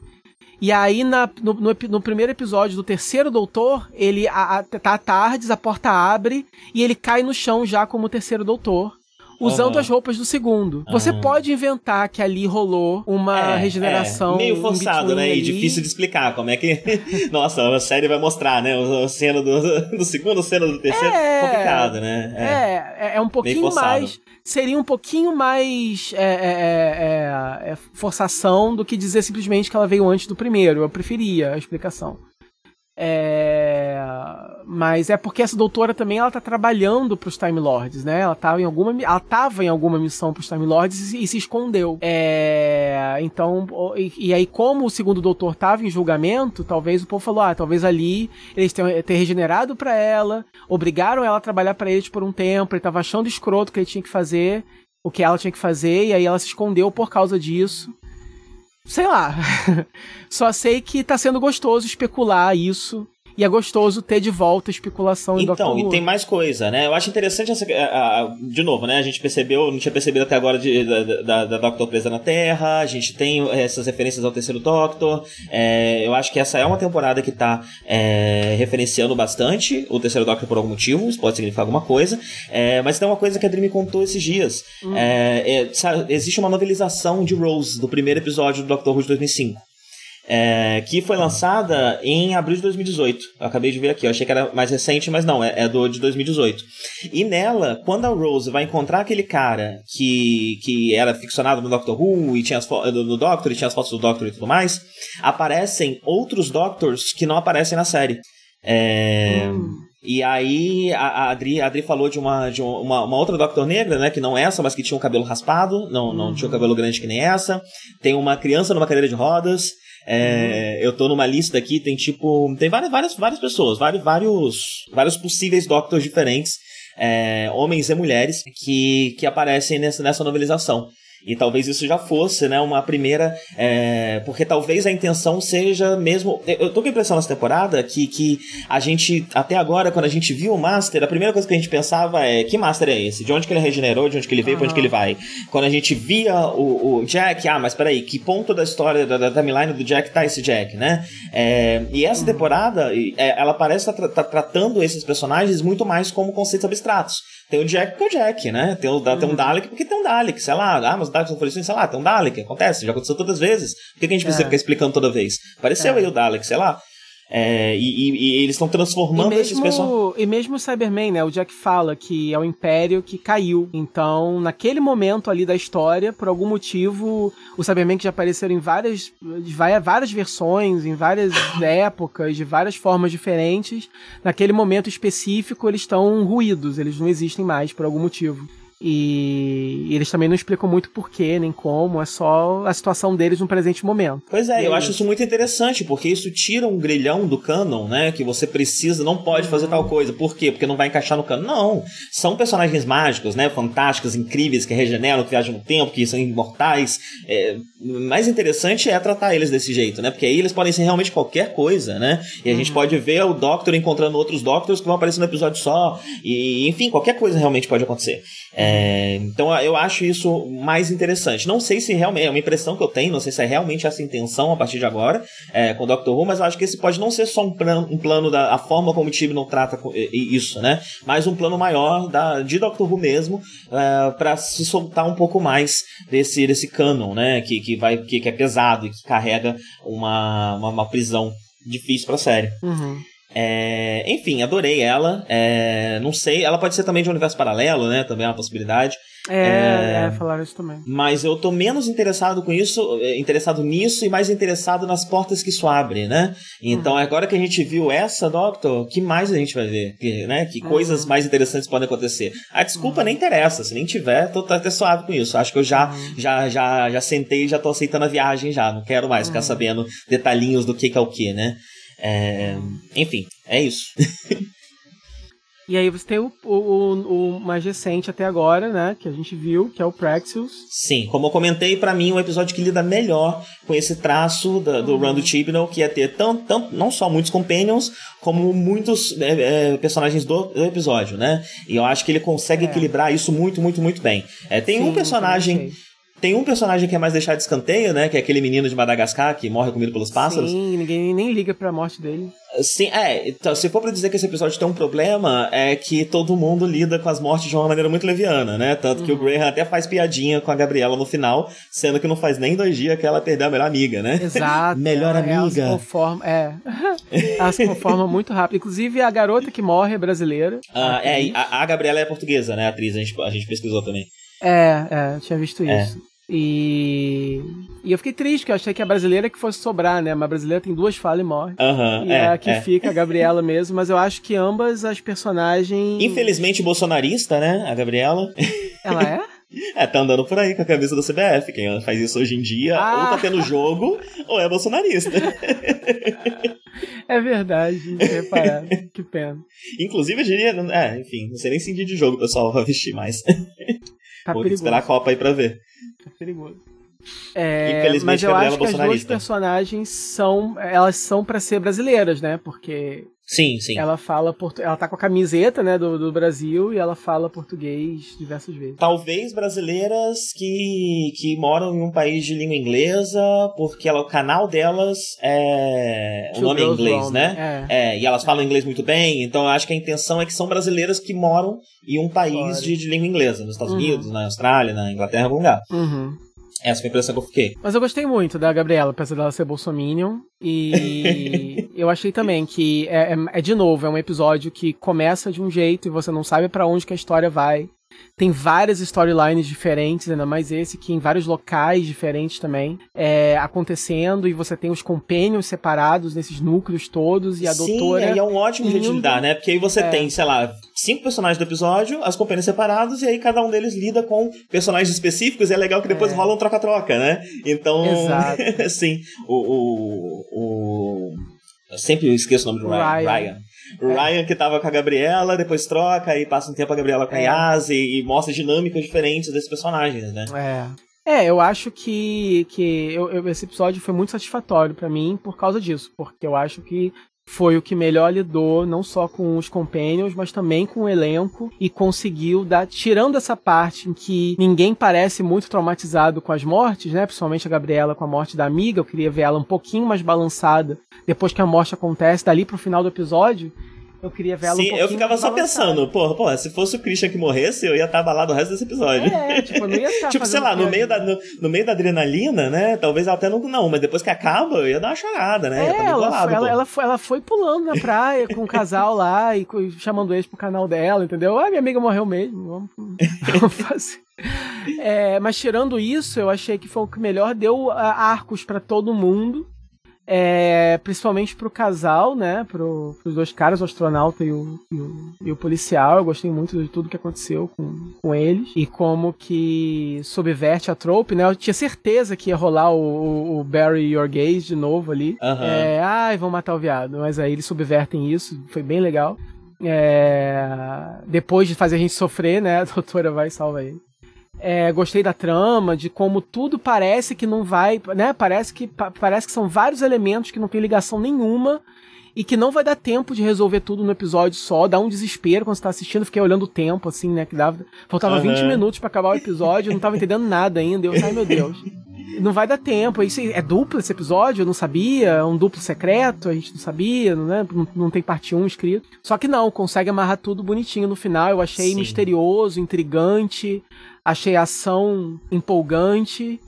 E aí, na, no, no, no, primeiro episódio do terceiro doutor, ele a, a, tá à tarde, a porta abre e ele cai no chão já como o terceiro doutor usando uhum. as roupas do segundo. Uhum. Você pode inventar que ali rolou uma é, regeneração. É. Meio forçado, né? Ali. E difícil de explicar como é que. [laughs] Nossa, a série vai mostrar, né? A cena do, do segundo, cena do terceiro. É complicado, né? É, é, é, é um pouquinho mais. Seria um pouquinho mais é, é, é, forçação do que dizer simplesmente que ela veio antes do primeiro. Eu preferia a explicação. É... Mas é porque essa doutora também ela tá trabalhando pros Time Lords, né? Ela tava em alguma, ela tava em alguma missão pros Time Lords e, e se escondeu. É... Então, e, e, aí como o segundo doutor tava em julgamento, talvez o povo falou, ah, talvez ali eles tenham ter regenerado para ela, obrigaram ela a trabalhar para eles por um tempo, ele tava achando escroto que ele tinha que fazer, o que ela tinha que fazer, e aí ela se escondeu por causa disso sei lá. [laughs] Só sei que tá sendo gostoso especular isso e é gostoso ter de volta a especulação então, Então, e tem mais coisa, né? Eu acho interessante essa. A, a, de novo, né? A gente percebeu, não tinha percebido até agora de, da, da, da Doctor presa na Terra, a gente tem essas referências ao terceiro Doctor. É, eu acho que essa é uma temporada que tá é, referenciando bastante o terceiro Doctor por algum motivo, isso pode significar alguma coisa. É, mas tem uma coisa que a Dream me contou esses dias. Hum. É, sabe, existe uma novelização de Rose, do primeiro episódio do Doctor Who de 2005 é, que foi lançada em abril de 2018. Eu acabei de ver aqui, eu achei que era mais recente, mas não, é, é do de 2018. E nela, quando a Rose vai encontrar aquele cara que, que era ficcionado no Doctor Who e tinha as no Doctor e tinha as fotos do Doctor e tudo mais, aparecem outros Doctors que não aparecem na série. É, hum. E aí a, Adri, a Adri falou de, uma, de uma, uma, outra Doctor Negra, né? Que não é essa, mas que tinha um cabelo raspado, não, não tinha um cabelo grande que nem essa. Tem uma criança numa cadeira de rodas. É, eu tô numa lista aqui, tem tipo. Tem várias, várias, várias pessoas, vários, vários, vários possíveis Doctors diferentes, é, homens e mulheres, que, que aparecem nessa, nessa novelização. E talvez isso já fosse, né, uma primeira. É, porque talvez a intenção seja mesmo. Eu tô com a impressão nessa temporada que, que a gente, até agora, quando a gente viu o Master, a primeira coisa que a gente pensava é: que Master é esse? De onde que ele regenerou? De onde que ele veio? Uhum. Pra onde que ele vai? Quando a gente via o, o Jack, ah, mas peraí, que ponto da história da, da timeline do Jack tá esse Jack, né? É, e essa uhum. temporada, é, ela parece estar tá, tá tratando esses personagens muito mais como conceitos abstratos. Tem o Jack porque é o Jack, né? Tem, o, tem um uhum. Dalek porque tem um Dalek, sei lá. Ah, mas o Dalek não foi assim, sei lá, tem um Dalek, acontece, já aconteceu todas as vezes. Por que, que a gente precisa é. ficar explicando toda vez? Apareceu é. aí o Dalek, sei lá. É, e, e, e, eles estão transformando mesmo, esses personagens. E mesmo o Cyberman, né? O Jack fala que é o Império que caiu. Então, naquele momento ali da história, por algum motivo, o Cyberman que já apareceram em várias, várias versões, em várias [coughs] épocas, de várias formas diferentes, naquele momento específico eles estão ruídos, eles não existem mais por algum motivo. E, eles também não explicam muito porquê, nem como, é só a situação deles no presente momento. Pois é, eu acho isso muito interessante, porque isso tira um grilhão do canon, né? Que você precisa, não pode fazer tal coisa. Por quê? Porque não vai encaixar no canon. Não. São personagens mágicos, né? Fantásticos, incríveis, que regeneram, que viajam no tempo, que são imortais. É, mais interessante é tratar eles desse jeito, né? Porque aí eles podem ser realmente qualquer coisa, né? E a uhum. gente pode ver o Doctor encontrando outros Doctors que vão aparecer no episódio só. E, enfim, qualquer coisa realmente pode acontecer. É, então eu acho isso mais interessante. Não sei se realmente é uma impressão que eu tenho, não sei se é realmente essa intenção a partir de agora é, com o Doctor Who, mas eu acho que esse pode não ser só um plano, um plano da a forma como o time não trata isso, né? Mas um plano maior da, de Doctor Who mesmo é, para se soltar um pouco mais desse, desse canon, né? Que, que, vai, que, que é pesado e que carrega uma, uma, uma prisão difícil pra série. Uhum. É, enfim, adorei ela. É, não sei, ela pode ser também de um universo paralelo, né? Também é uma possibilidade. É, é, é falaram isso também. Mas eu tô menos interessado com isso, é, interessado nisso e mais interessado nas portas que isso abre, né? Então, uhum. agora que a gente viu essa, Doctor, que mais a gente vai ver? Que, né? que uhum. coisas mais interessantes podem acontecer? A desculpa uhum. nem interessa, se nem tiver, tô até suave com isso. Acho que eu já, uhum. já, já, já sentei e já tô aceitando a viagem já. Não quero mais ficar uhum. sabendo detalhinhos do que, que é o que, né? É, enfim, é isso. E aí você tem o, o, o, mais recente até agora, né? Que a gente viu, que é o Praxis. Sim, como eu comentei, para mim o um episódio que lida melhor com esse traço da, do uhum. Run do Chibnall, que é ter tão, tão, não só muitos companions, como muitos é, é, personagens do, do, episódio, né? E eu acho que ele consegue é. equilibrar isso muito, muito, muito bem. É, tem Sim, um personagem tem um personagem que é mais deixado de escanteio, né? Que é aquele menino de Madagascar que morre comido pelos pássaros. Sim, ninguém nem liga pra morte dele. Sim, é. Então, se for pra dizer que esse episódio tem um problema, é que todo mundo lida com as mortes de uma maneira muito leviana, né? Tanto uhum. que o uhum. Graham até faz piadinha com a Gabriela no final, sendo que não faz nem dois dias que ela perdeu a melhor amiga, né? Exato. [laughs] melhor amiga. Ela se conforma, é. [laughs] ela se conforma muito rápido. Inclusive, a garota que morre é brasileira. Ah, é. A, a, Gabriela é portuguesa, né? A atriz, a gente, a gente pesquisou também. É, é, tinha visto é. isso. E, e eu fiquei triste, porque eu achei que a brasileira que fosse sobrar, né? Mas a brasileira tem duas falas e morre. Uhum, e é, é a que é. fica, a Gabriela mesmo. Mas eu acho que ambas as personagens. Infelizmente bolsonarista, né? A Gabriela. Ela é? [laughs] É, tá andando por aí com a camisa do CBF. Quem faz isso hoje em dia, ah. ou tá tendo jogo, ou é bolsonarista. [laughs] É verdade, reparado. [laughs] que pena. Inclusive, eu diria. É, enfim, não sei nem se dia de jogo o pessoal vai vestir mais. Tá Vou perigoso. esperar a Copa aí pra ver. Tá perigoso. É, Infelizmente, mas eu acho que as duas personagens são, elas são para ser brasileiras, né? Porque Sim, sim. Ela fala portu... ela tá com a camiseta, né, do, do Brasil e ela fala português diversas vezes. Talvez brasileiras que, que moram em um país de língua inglesa, porque ela, o canal delas é o nome é inglês, né? É. é. e elas falam inglês muito bem, então eu acho que a intenção é que são brasileiras que moram em um país de, de, língua inglesa, nos Estados uhum. Unidos, na Austrália, na Inglaterra, algum lugar. Uhum. Essa foi a impressão que eu fiquei. Mas eu gostei muito da Gabriela, apesar dela ser bolsominion. E [laughs] eu achei também que é, é, é, de novo, é um episódio que começa de um jeito e você não sabe para onde que a história vai. Tem várias storylines diferentes, ainda mais esse, que em vários locais diferentes também, é, acontecendo, e você tem os companions separados nesses núcleos todos, e a Sim, doutora. Sim, é um ótimo jeito de lidar, né? Porque aí você é. tem, sei lá, cinco personagens do episódio, as companhias separadas, e aí cada um deles lida com personagens específicos, e é legal que depois é. rola um troca-troca, né? Então. Exato. [laughs] sim, o, o, o. Eu sempre esqueço o nome do Ryan. Ryan. Ryan. O Ryan que tava com a Gabriela, depois troca, aí passa um tempo a Gabriela com a é. Yas e, e, mostra dinâmicas diferentes desses personagens, né? É. É, eu acho que, que eu, eu, esse episódio foi muito satisfatório para mim por causa disso, porque eu acho que foi o que melhor lidou não só com os companions, mas também com o elenco e conseguiu dar, tirando essa parte em que ninguém parece muito traumatizado com as mortes, né? Principalmente a Gabriela com a morte da amiga, eu queria ver ela um pouquinho mais balançada depois que a morte acontece, dali pro final do episódio. Eu queria ver ela Sim, um eu ficava só pensando, porra, porra, se fosse o Christian que morresse, eu ia estar abalado o resto desse episódio. É, tipo, não ia estar [laughs] Tipo, sei lá, no meio, da, no, no, meio da adrenalina, né? Talvez até não, não, mas depois que acaba, eu ia dar uma chorada, né? É, ela, bolado, foi, ela, ela, foi, ela foi pulando na praia com o casal lá e chamando eles pro canal dela, entendeu? Ah, minha amiga morreu mesmo, vamos, vamos [laughs] fazer. É, mas tirando isso, eu achei que foi o que melhor deu arcos para todo mundo. É, principalmente pro casal, né? Pro, pros dois caras, o astronauta e o, e o, e o, policial. Eu gostei muito de tudo que aconteceu com, com eles. E como que subverte a trope, né? Eu tinha certeza que ia rolar o, o Barry Your Gaze de novo ali. Uhum. É, ai, vão matar o viado. Mas aí eles subvertem isso, foi bem legal. É, depois de fazer a gente sofrer, né? A doutora vai e salva ele. É, gostei da trama, de como tudo parece que não vai, né? Parece que, parece que são vários elementos que não tem ligação nenhuma e que não vai dar tempo de resolver tudo no episódio só. Dá um desespero quando você tá assistindo. Fiquei olhando o tempo, assim, né? Que dava, faltava uhum. 20 minutos para acabar o episódio, eu não tava entendendo nada ainda. Eu, ai meu Deus. Não vai dar tempo. Isso é duplo esse episódio? Eu não sabia. É um duplo secreto, a gente não sabia, né? Não, não tem parte 1 escrito. Só que não, consegue amarrar tudo bonitinho no final. Eu achei Sim. misterioso, intrigante achei a ação empolgante.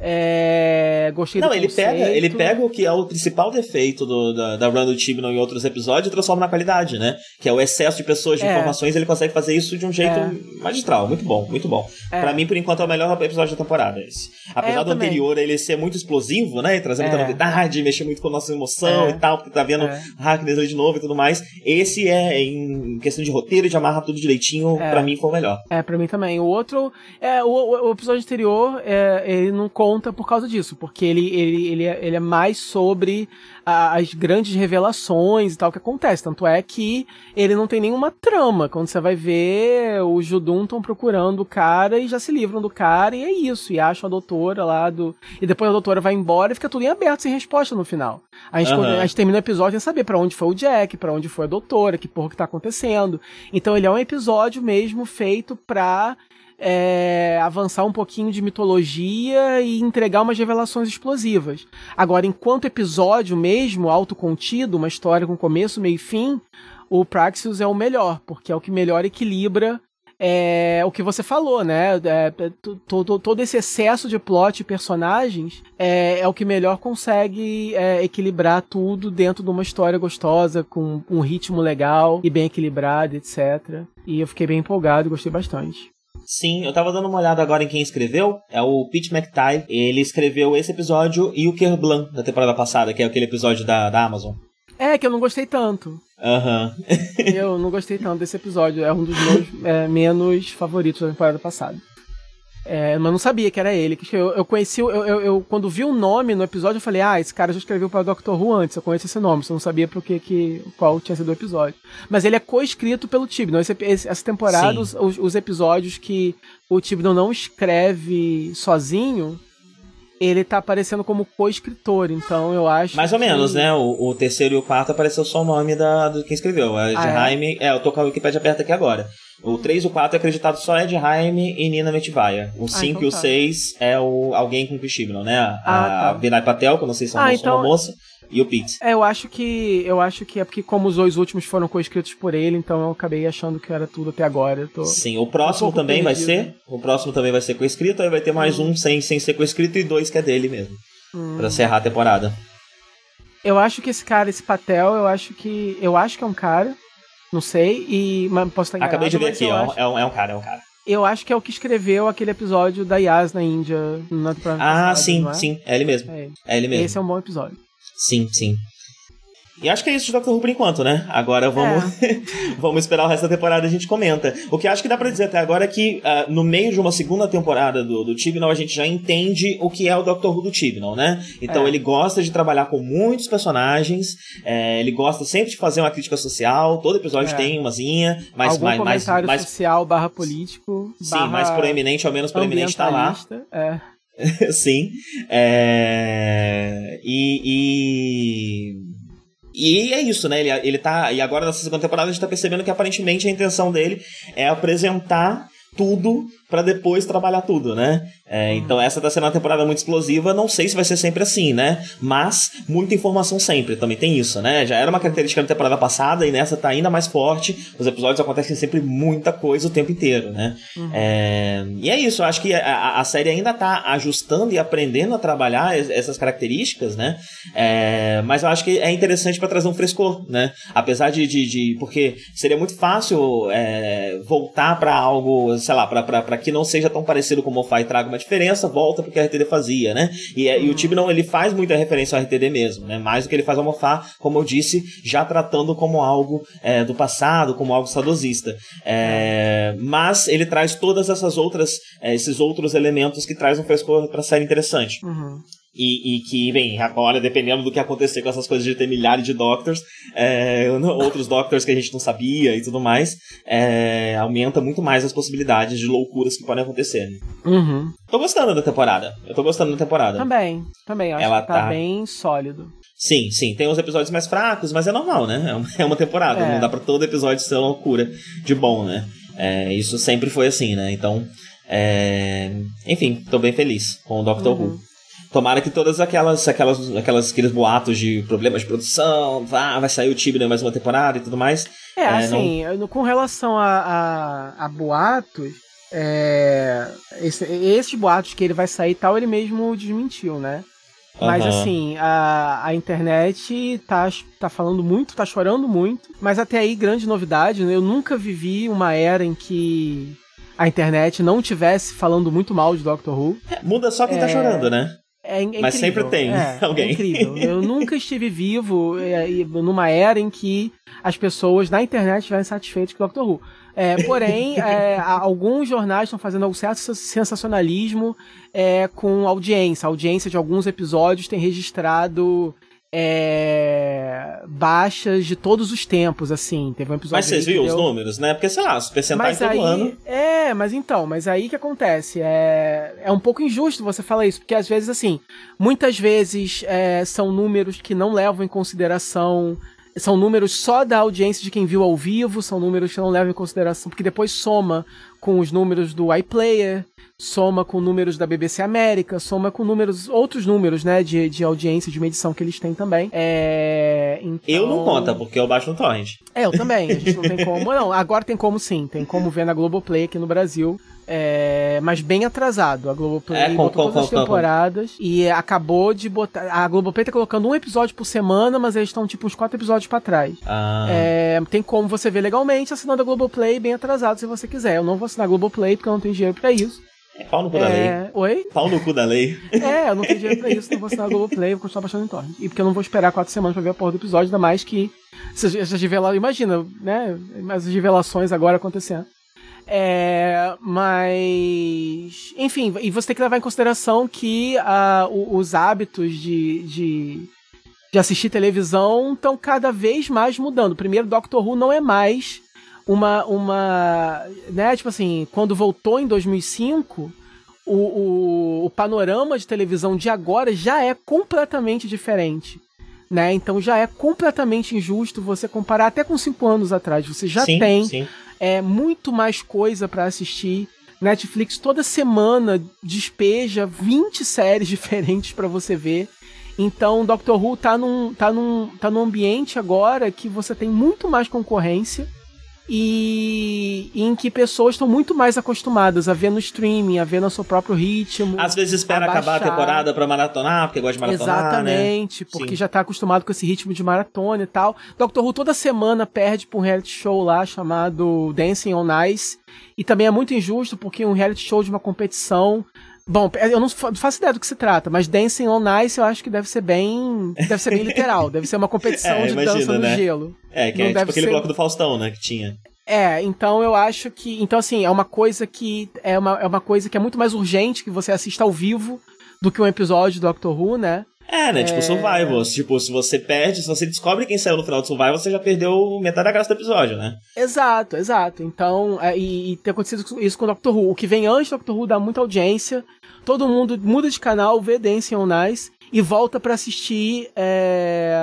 É, gostei Não, do ele conceito. pega, ele pega o que é o principal defeito do, da, da run do Tibnon em outros episódios e transforma na qualidade, né? Que é o excesso de pessoas, de É. informações, ele consegue fazer isso de um jeito É. magistral. Muito bom, muito bom. É. Pra mim, por enquanto, é o melhor episódio da temporada. Esse. Apesar eu do também. anterior ele ser muito explosivo, né? E trazer muita É. novidade, mexer muito com a nossa emoção É. e tal, porque tá vendo É. Hackness ali de novo e tudo mais. Esse é, em questão de roteiro, de amarrar tudo direitinho, É. pra mim foi o melhor. É, pra mim também. O outro, é, o, o- episódio anterior, é, ele não conta por causa disso, porque ele, ele, ele, é, ele é mais sobre a- as grandes revelações e tal que acontece. Tanto é que ele não tem nenhuma trama. Quando você vai ver, os Judum estão procurando o cara e já se livram do cara, e é isso. E acham a doutora lá do. E depois a doutora vai embora e fica tudo em aberto, sem resposta no final. A gente, quando a gente termina o episódio sem saber pra onde foi o Jack, pra onde foi a doutora, que porra que tá acontecendo. Então ele é um episódio mesmo feito pra é, avançar um pouquinho de mitologia e entregar umas revelações explosivas. Agora, enquanto episódio mesmo, autocontido, uma história com começo, meio e fim, o Praxis é o melhor, porque é o que melhor equilibra é, o que você falou, né? É, é, to- to- todo esse excesso de plot e personagens é, é o que melhor consegue é, equilibrar tudo dentro de uma história gostosa, com um ritmo legal e bem equilibrado, etc. E eu fiquei bem empolgado, gostei bastante. Sim, eu tava dando uma olhada agora em quem escreveu. É o Pete McTighe. Ele escreveu esse episódio e o Kerblan da temporada passada, que é aquele episódio da, da Amazon. É, que eu não gostei tanto. Aham. Eu não gostei tanto desse episódio. É um dos meus é, menos favoritos da temporada passada. É, mas não sabia que era ele. que Eu, eu conheci, eu, eu, eu- quando vi o nome no episódio, eu falei, ah, esse cara já escreveu para Doctor Who antes, eu conheço esse nome, só não sabia pro que, que, qual tinha sido o episódio. Mas ele é co-escrito pelo Tibnon. Esse, esse- essa temporada, os, os episódios que o Tibnon não escreve sozinho, ele tá aparecendo como co-escritor, então eu acho. Mais ou que- menos, né? O, o terceiro e o quarto apareceu só o nome da, do quem escreveu. A de Ah, é? Jaime. É? eu tô com a Wikipedia aberta aqui agora. O 3 e o 4 é acreditado só é de Jaime e Nina Metivaya. O 5 então e o tá. 6 é o alguém com Kishibno, né? A, Ah, tá. a Vinay Patel, que eu não sei se é Ah, moço ou uma então- moça, e o Pete. É, eu acho que. Eu acho que é porque, como os dois últimos foram coescritos por ele, então eu acabei achando que era tudo até agora. Tô... Sim, o próximo um também vai perdido. ser. O próximo também vai ser coescrito, aí vai ter mais um sem, sem ser coescrito e dois que é dele mesmo. Hum. Pra encerrar a temporada. Eu acho que esse cara, esse Patel, eu acho que. Eu acho que é um cara. Não sei, e. Mas posso estar enganado. Acabei de ver aqui, ó. É um, é um cara, é um cara. eu acho que é o que escreveu aquele episódio da Yas na Índia. Na Ah, sim, é? sim. É ele mesmo. É ele. É ele mesmo. Esse é um bom episódio. Sim, sim. E acho que é isso de Doctor Who por enquanto, né? Agora vamos, É. [laughs] vamos esperar o resto da temporada e a gente comenta. O que acho que dá pra dizer até agora é que ah, no meio de uma segunda temporada do, do Tibnall a gente já entende o que é o Doctor Who do Tibnall, né? Então É. ele gosta de trabalhar com muitos personagens, é, ele gosta sempre de fazer uma crítica social, todo episódio É. tem umazinha, mas Algum mais, mais, mais, social barra político. sim, barra mais proeminente, ao menos proeminente tá lá. É. [laughs] Sim. É... E, e. E é isso, né? Ele, ele tá. E agora nessa segunda temporada a gente tá percebendo que aparentemente a intenção dele é apresentar tudo pra depois trabalhar tudo, né? É, Então essa tá sendo uma temporada muito explosiva, não sei se vai ser sempre assim, né? Mas muita informação sempre, também tem isso, né? Já era uma característica da temporada passada e nessa tá ainda mais forte. Os episódios acontecem sempre muita coisa o tempo inteiro, né? É, E é isso, eu acho que a, a- série ainda tá ajustando e aprendendo a trabalhar es- essas características, né? É, Mas eu acho que é interessante pra trazer um frescor, né? Apesar de. de, de- porque seria muito fácil é, voltar pra algo, sei lá, pra, pra que não seja tão parecido com o Mofai traga uma diferença, volta porque a RTD fazia, né? E, é- e o Tibnon, ele faz muita referência ao RTD mesmo, né? Mais do que ele faz ao Mofá, como eu disse, já tratando como algo é, do passado, como algo saudosista. É, mas ele traz todas essas outras, é, esses outros elementos que traz um frescor pra série interessante. Uhum. E, e que, bem, agora, dependendo do que acontecer com essas coisas de ter milhares de Doctors, é, [laughs] outros Doctors que a gente não sabia e tudo mais, é, aumenta muito mais as possibilidades de loucuras que podem acontecer. né? Uhum. Tô gostando da temporada. Eu tô gostando da temporada. Também, também. Acho Ela que tá, tá- bem sólido. Sim, sim. Tem uns episódios mais fracos, mas é normal, né? É uma, [laughs] é uma temporada. É. Não dá pra todo episódio ser uma loucura de bom, né? É, isso sempre foi assim, né? Então, é, enfim, tô bem feliz com o Doctor Uhum. Who. Tomara que todas aquelas, aquelas, aquelas aqueles boatos de problemas de produção, vá, vai sair o Tibner mais uma temporada e tudo mais. É, É, assim, eu- com relação a, a, a boatos, É, esse, esses boatos que ele vai sair e tal, ele mesmo desmentiu, né? Mas Aham. assim, a, a internet tá, tá falando muito, tá chorando muito. Mas até aí, grande novidade, né? Eu nunca vivi uma era em que a internet não tivesse falando muito mal de Doctor Who. É, muda só quem tá É. chorando, né? É, é Mas sempre tem É, [laughs] alguém. É incrível. Eu nunca estive vivo é, numa era em que as pessoas na internet estiverem satisfeitas com o Doctor Who. É, porém, é, alguns jornais estão fazendo algum certo sensacionalismo é, com audiência. A audiência de alguns episódios tem registrado é, baixas de todos os tempos, assim. Teve um episódio. Mas vocês viram os deu- números, né? Porque, sei lá, os percentuais todo aí, ano. é, mas então, mas aí que acontece? É, é um pouco injusto você falar isso, porque às vezes, assim, muitas vezes é, são números que não levam em consideração. São números só da audiência de quem viu ao vivo, são números que não levam em consideração, porque depois soma com os números do iPlayer, soma com números da BBC América, soma com números, outros números, né, de, de audiência, de medição que eles têm também. É, Eu não então- conta, porque eu baixo no torrent. é, eu também. A gente não tem como. [laughs] Não, agora tem como sim. Tem como ver na Globoplay aqui no Brasil. É, mas bem atrasado. A Globoplay É, com- botou com- todas as com- com- temporadas e acabou de botar. A Globoplay tá colocando um episódio por semana, mas eles estão tipo uns quatro episódios pra trás. Ah, É, tem como você ver legalmente assinando a Globoplay bem atrasado se você quiser. Eu não vou assinar a Globoplay porque eu não tenho dinheiro pra isso. é pau no cu da lei. É, oi? Pau no cu da lei. [laughs] É, eu não tenho dinheiro pra isso, não vou assinar a Globoplay, vou continuar baixando em torrent. E porque eu não vou esperar quatro semanas pra ver a porra do episódio, ainda mais que essas, revelações, imagina, né, essas revelações agora acontecendo. É, mas, enfim, e você tem que levar em consideração que o- os hábitos de, de, de assistir televisão estão cada vez mais mudando. Primeiro, Doctor Who não é mais uma, uma, né, tipo assim, quando voltou em 2005, o, o, o panorama de televisão de agora já é completamente diferente. Né? Então já é completamente injusto você comparar até com cinco anos atrás. Você já sim, tem Sim. É, muito mais coisa pra assistir. Netflix toda semana despeja 20 séries [laughs] diferentes pra você ver. Então, Doctor Who tá num, tá, num, tá num ambiente agora que você tem muito mais concorrência e, em que pessoas estão muito mais acostumadas a ver no streaming, a ver no seu próprio ritmo. Às vezes espera Abaixar. acabar a temporada pra maratonar, porque gosta de maratonar, né? Exatamente, porque Sim. já tá acostumado com esse ritmo de maratona e tal. Doctor Who toda semana perde pra um reality show lá chamado Dancing on Ice. E também é muito injusto porque um reality show de uma competição. Bom, eu não fa- não faço ideia do que se trata, mas Dancing on Ice eu acho que deve ser bem. Deve ser bem [laughs] literal. Deve ser uma competição É, de dança no né? gelo. É, que Não é tipo aquele ser- bloco do Faustão, né? Que tinha. É, então eu acho que. Então, assim, é uma coisa que. É uma, é uma coisa que é muito mais urgente que você assista ao vivo do que um episódio do Doctor Who, né? É, né? Tipo, Survival. Tipo, se você perde, se você descobre quem saiu no final do Survival, você já perdeu metade da graça do episódio, né? Exato, exato. Então, é, e, e ter acontecido isso com o Doctor Who. O que vem antes do Doctor Who dá muita audiência. Todo mundo muda de canal, vê Dancing on Ice e volta pra assistir é,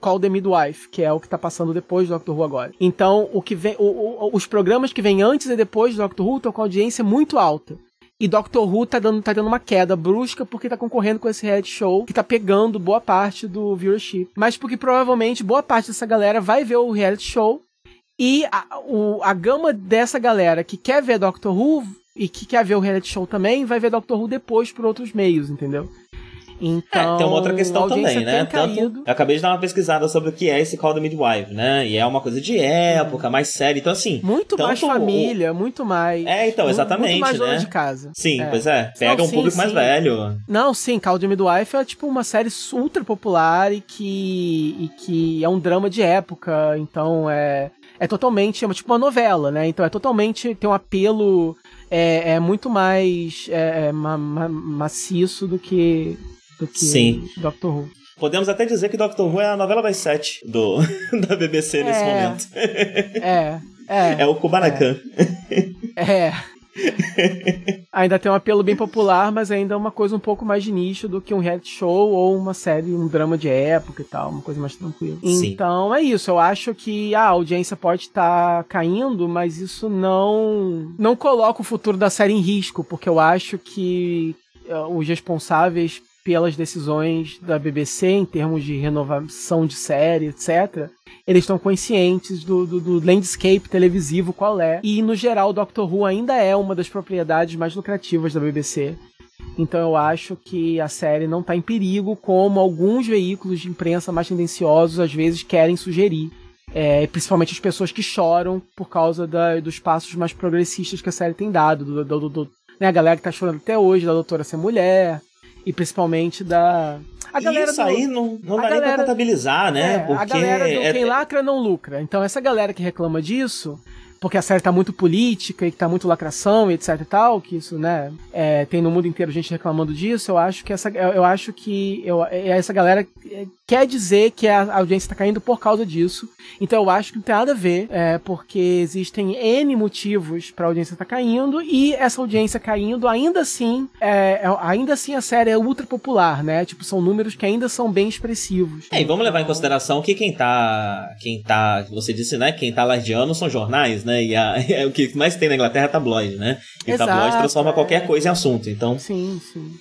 Call the Midwife, que é o que tá passando depois do Doctor Who agora. Então, o que vem, o- o- os programas que vêm antes e depois do Doctor Who estão com audiência muito alta. E Doctor Who tá dando, tá dando uma queda brusca porque tá concorrendo com esse reality show que tá pegando boa parte do viewership. Mas porque provavelmente boa parte dessa galera vai ver o reality show e a, o- a gama dessa galera que quer ver Doctor Who e que quer ver o reality show também vai ver Doctor Who depois por outros meios, entendeu? Então, É, tem uma outra a questão também, né? Tanto, eu acabei de dar uma pesquisada sobre o que é esse Call the Midwife, né? E é uma coisa de época, mais séria. Então, assim. Muito mais tanto o- família, muito mais. É, então, exatamente, Muito mais dona né? de casa. Sim, É. pois é. Pega Não, um sim, público mais sim. velho. Não, sim, Call the Midwife é tipo uma série ultra popular e que, e que é um drama de época, então é, é totalmente, é tipo uma novela, né? Então é totalmente, tem um apelo é, é muito mais é, é, ma- ma- maciço do que, do que Sim. Doctor Who. Podemos até dizer que Doctor Who é a novela das sete do, [laughs] da BBC nesse É. momento. É, é, É o Kubanacan. é. [laughs] [laughs] ainda tem um apelo bem popular, mas ainda é uma coisa um pouco mais de nicho do que um reality show ou uma série, um drama de época e tal, uma coisa mais tranquila. Sim. Então é isso, eu acho que a audiência pode estar caindo, mas isso não não coloca o futuro da série em risco, porque eu acho que eh, os responsáveis pelas decisões da BBC em termos de renovação de série, etc., eles estão conscientes do, do, do, landscape televisivo qual é. E, no geral, Doctor Who ainda é uma das propriedades mais lucrativas da BBC. Então eu acho que a série não está em perigo, como alguns veículos de imprensa mais tendenciosos às vezes querem sugerir. É, principalmente as pessoas que choram por causa da, dos passos mais progressistas que a série tem dado. Do, do, do, né, a galera que está chorando até hoje da doutora ser mulher, e principalmente da. A galera Isso do, aí não, não dá galera, nem pra contabilizar, né? É, Porque a galera do é... quem lacra não lucra. Então essa galera que reclama disso porque a série tá muito política e que tá muito lacração e etc e tal, que isso, né, é, tem no mundo inteiro gente reclamando disso, eu acho que essa, eu acho que eu, é, essa galera quer dizer que a audiência tá caindo por causa disso, então eu acho que não tem nada a ver, é, porque existem N motivos pra audiência tá caindo e essa audiência caindo, ainda assim, é, é, ainda assim a série é ultra popular, né, tipo, são números que ainda são bem expressivos. É, e vamos levar em consideração que quem tá, quem tá, você disse, né, quem tá lardeando são jornais, né, né? E a, [laughs] é, o que mais tem na Inglaterra é tabloide, né? E Exato, tabloide transforma é. qualquer coisa em assunto, então... Sim, sim.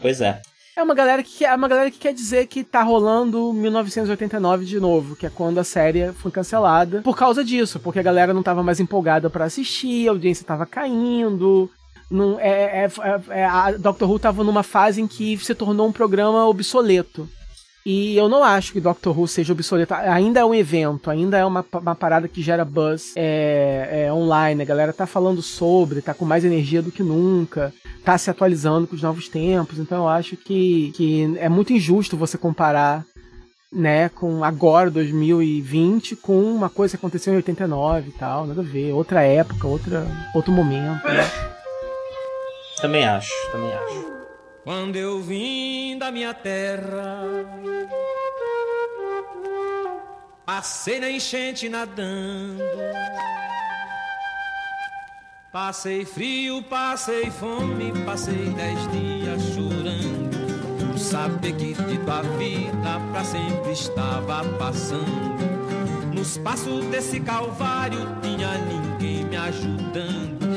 Pois é. É uma galera que é uma galera que quer dizer que tá rolando 1989 de novo, que é quando a série foi cancelada por causa disso, porque a galera não tava mais empolgada para assistir, a audiência tava caindo. Não, é, é, é, é, a Doctor Who tava numa fase em que se tornou um programa obsoleto. E eu não acho que Doctor Who seja obsoleto. Ainda é um evento, ainda é uma, uma parada que gera buzz é, é, online. A galera tá falando sobre, tá com mais energia do que nunca, tá se atualizando com os novos tempos. Então eu acho que, que é muito injusto você comparar né, com agora, 2020, com uma coisa que aconteceu em 89 e tal, nada a ver, outra época, outra, outro momento. Né? Também acho, também acho. Quando eu vim da minha terra, passei na enchente nadando. Passei frio, passei fome, passei dez dias chorando. Saber que de tua vida pra sempre estava passando. Nos passos desse calvário tinha ninguém me ajudando.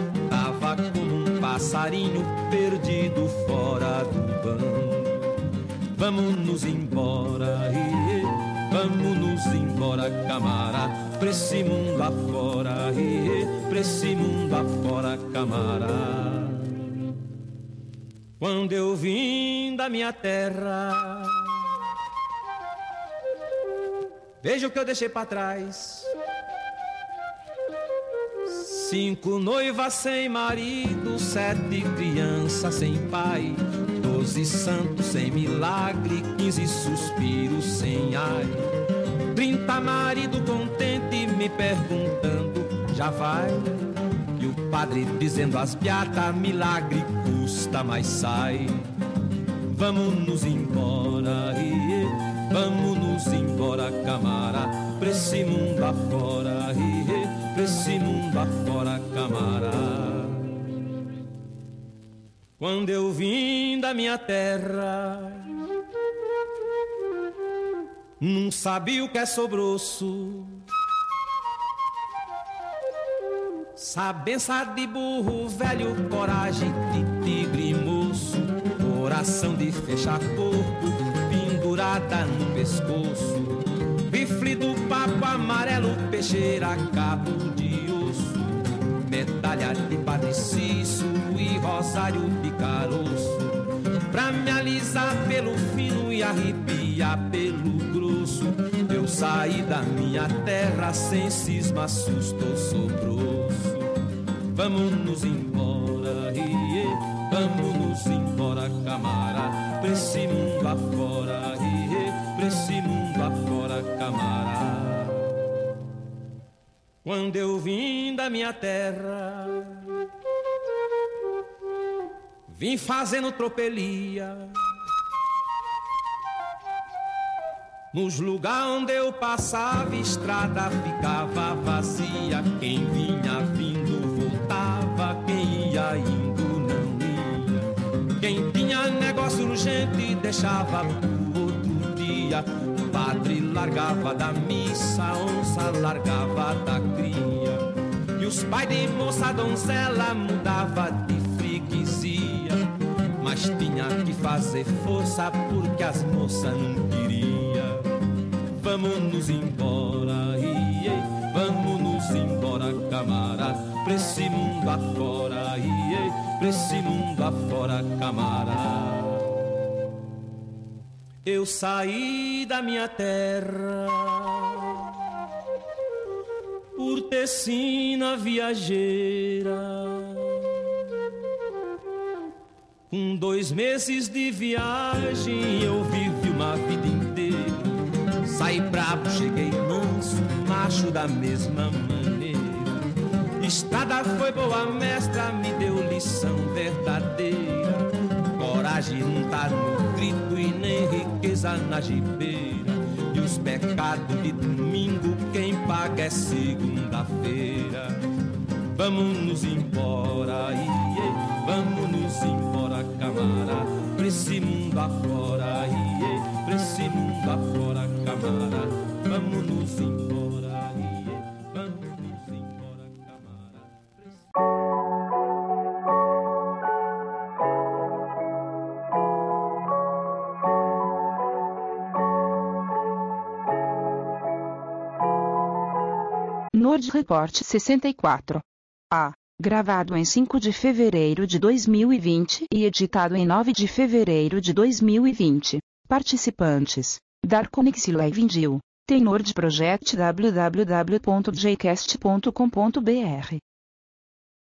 Passarinho perdido fora do bando. Vamos nos embora, vamos nos embora, camara, pra esse mundo afora, pra esse mundo afora, camara. Quando eu vim da minha terra, veja o que eu deixei para trás Cinco noivas sem marido, sete crianças sem pai, doze santos sem milagre, quinze suspiros sem ai. Trinta marido contente me perguntando, já vai? E o padre dizendo as piatas, milagre custa, mas sai. Vamos nos embora, iê, vamos nos embora, camara, pra esse mundo afora, iê pra esse mundo afora, camarada. Quando eu vim da minha terra, não sabia o que é sobroço. Sabença de burro velho, coragem de tigre moço, coração de fechar corpo, pendurada no pescoço Rifle do papo amarelo, peixeira, cabo de osso. Medalha de Padre Cício e rosário de caroço. Pra me alisar pelo fino e arrepiar pelo grosso. Eu saí da minha terra sem cisma, susto, sobroço. Vamos nos embora, iê, vamos nos embora, camarada. Pra esse mundo afora, iê, pra esse mundo afora camará. Quando eu vim da minha terra, vim fazendo tropelia. Nos lugares onde eu passava, estrada ficava vazia. Quem vinha vindo voltava, quem ia indo não ia. Quem tinha negócio urgente deixava pro outro dia padre largava da missa, a onça largava da cria. E os pais de moça donzela mudava de freguesia. mas tinha que fazer força porque as moças não queria. Vamos nos embora, iê, vamos nos embora, camarada, pra esse mundo afora, iê, pra esse mundo afora, camarada. Eu saí da minha terra por tecina viajeira. Com dois meses de viagem eu vivi uma vida inteira. Saí bravo, cheguei manso, macho da mesma maneira. Estrada foi boa, mestra, me deu lição verdadeira. Coragem não tá no grito e nem riqueza na jibeira. E os pecados de domingo, quem paga é segunda-feira. Vamos nos embora, iê, vamos nos embora, camarada. Pra esse mundo afora, iê, pra esse mundo afora, camarada. Vamos nos embora, Nord Report 64. A. Gravado em 5 de fevereiro de 2020 e editado em 9 de fevereiro de 2020. Participantes: Darkonix Live Tenor de Project www.jcast.com.br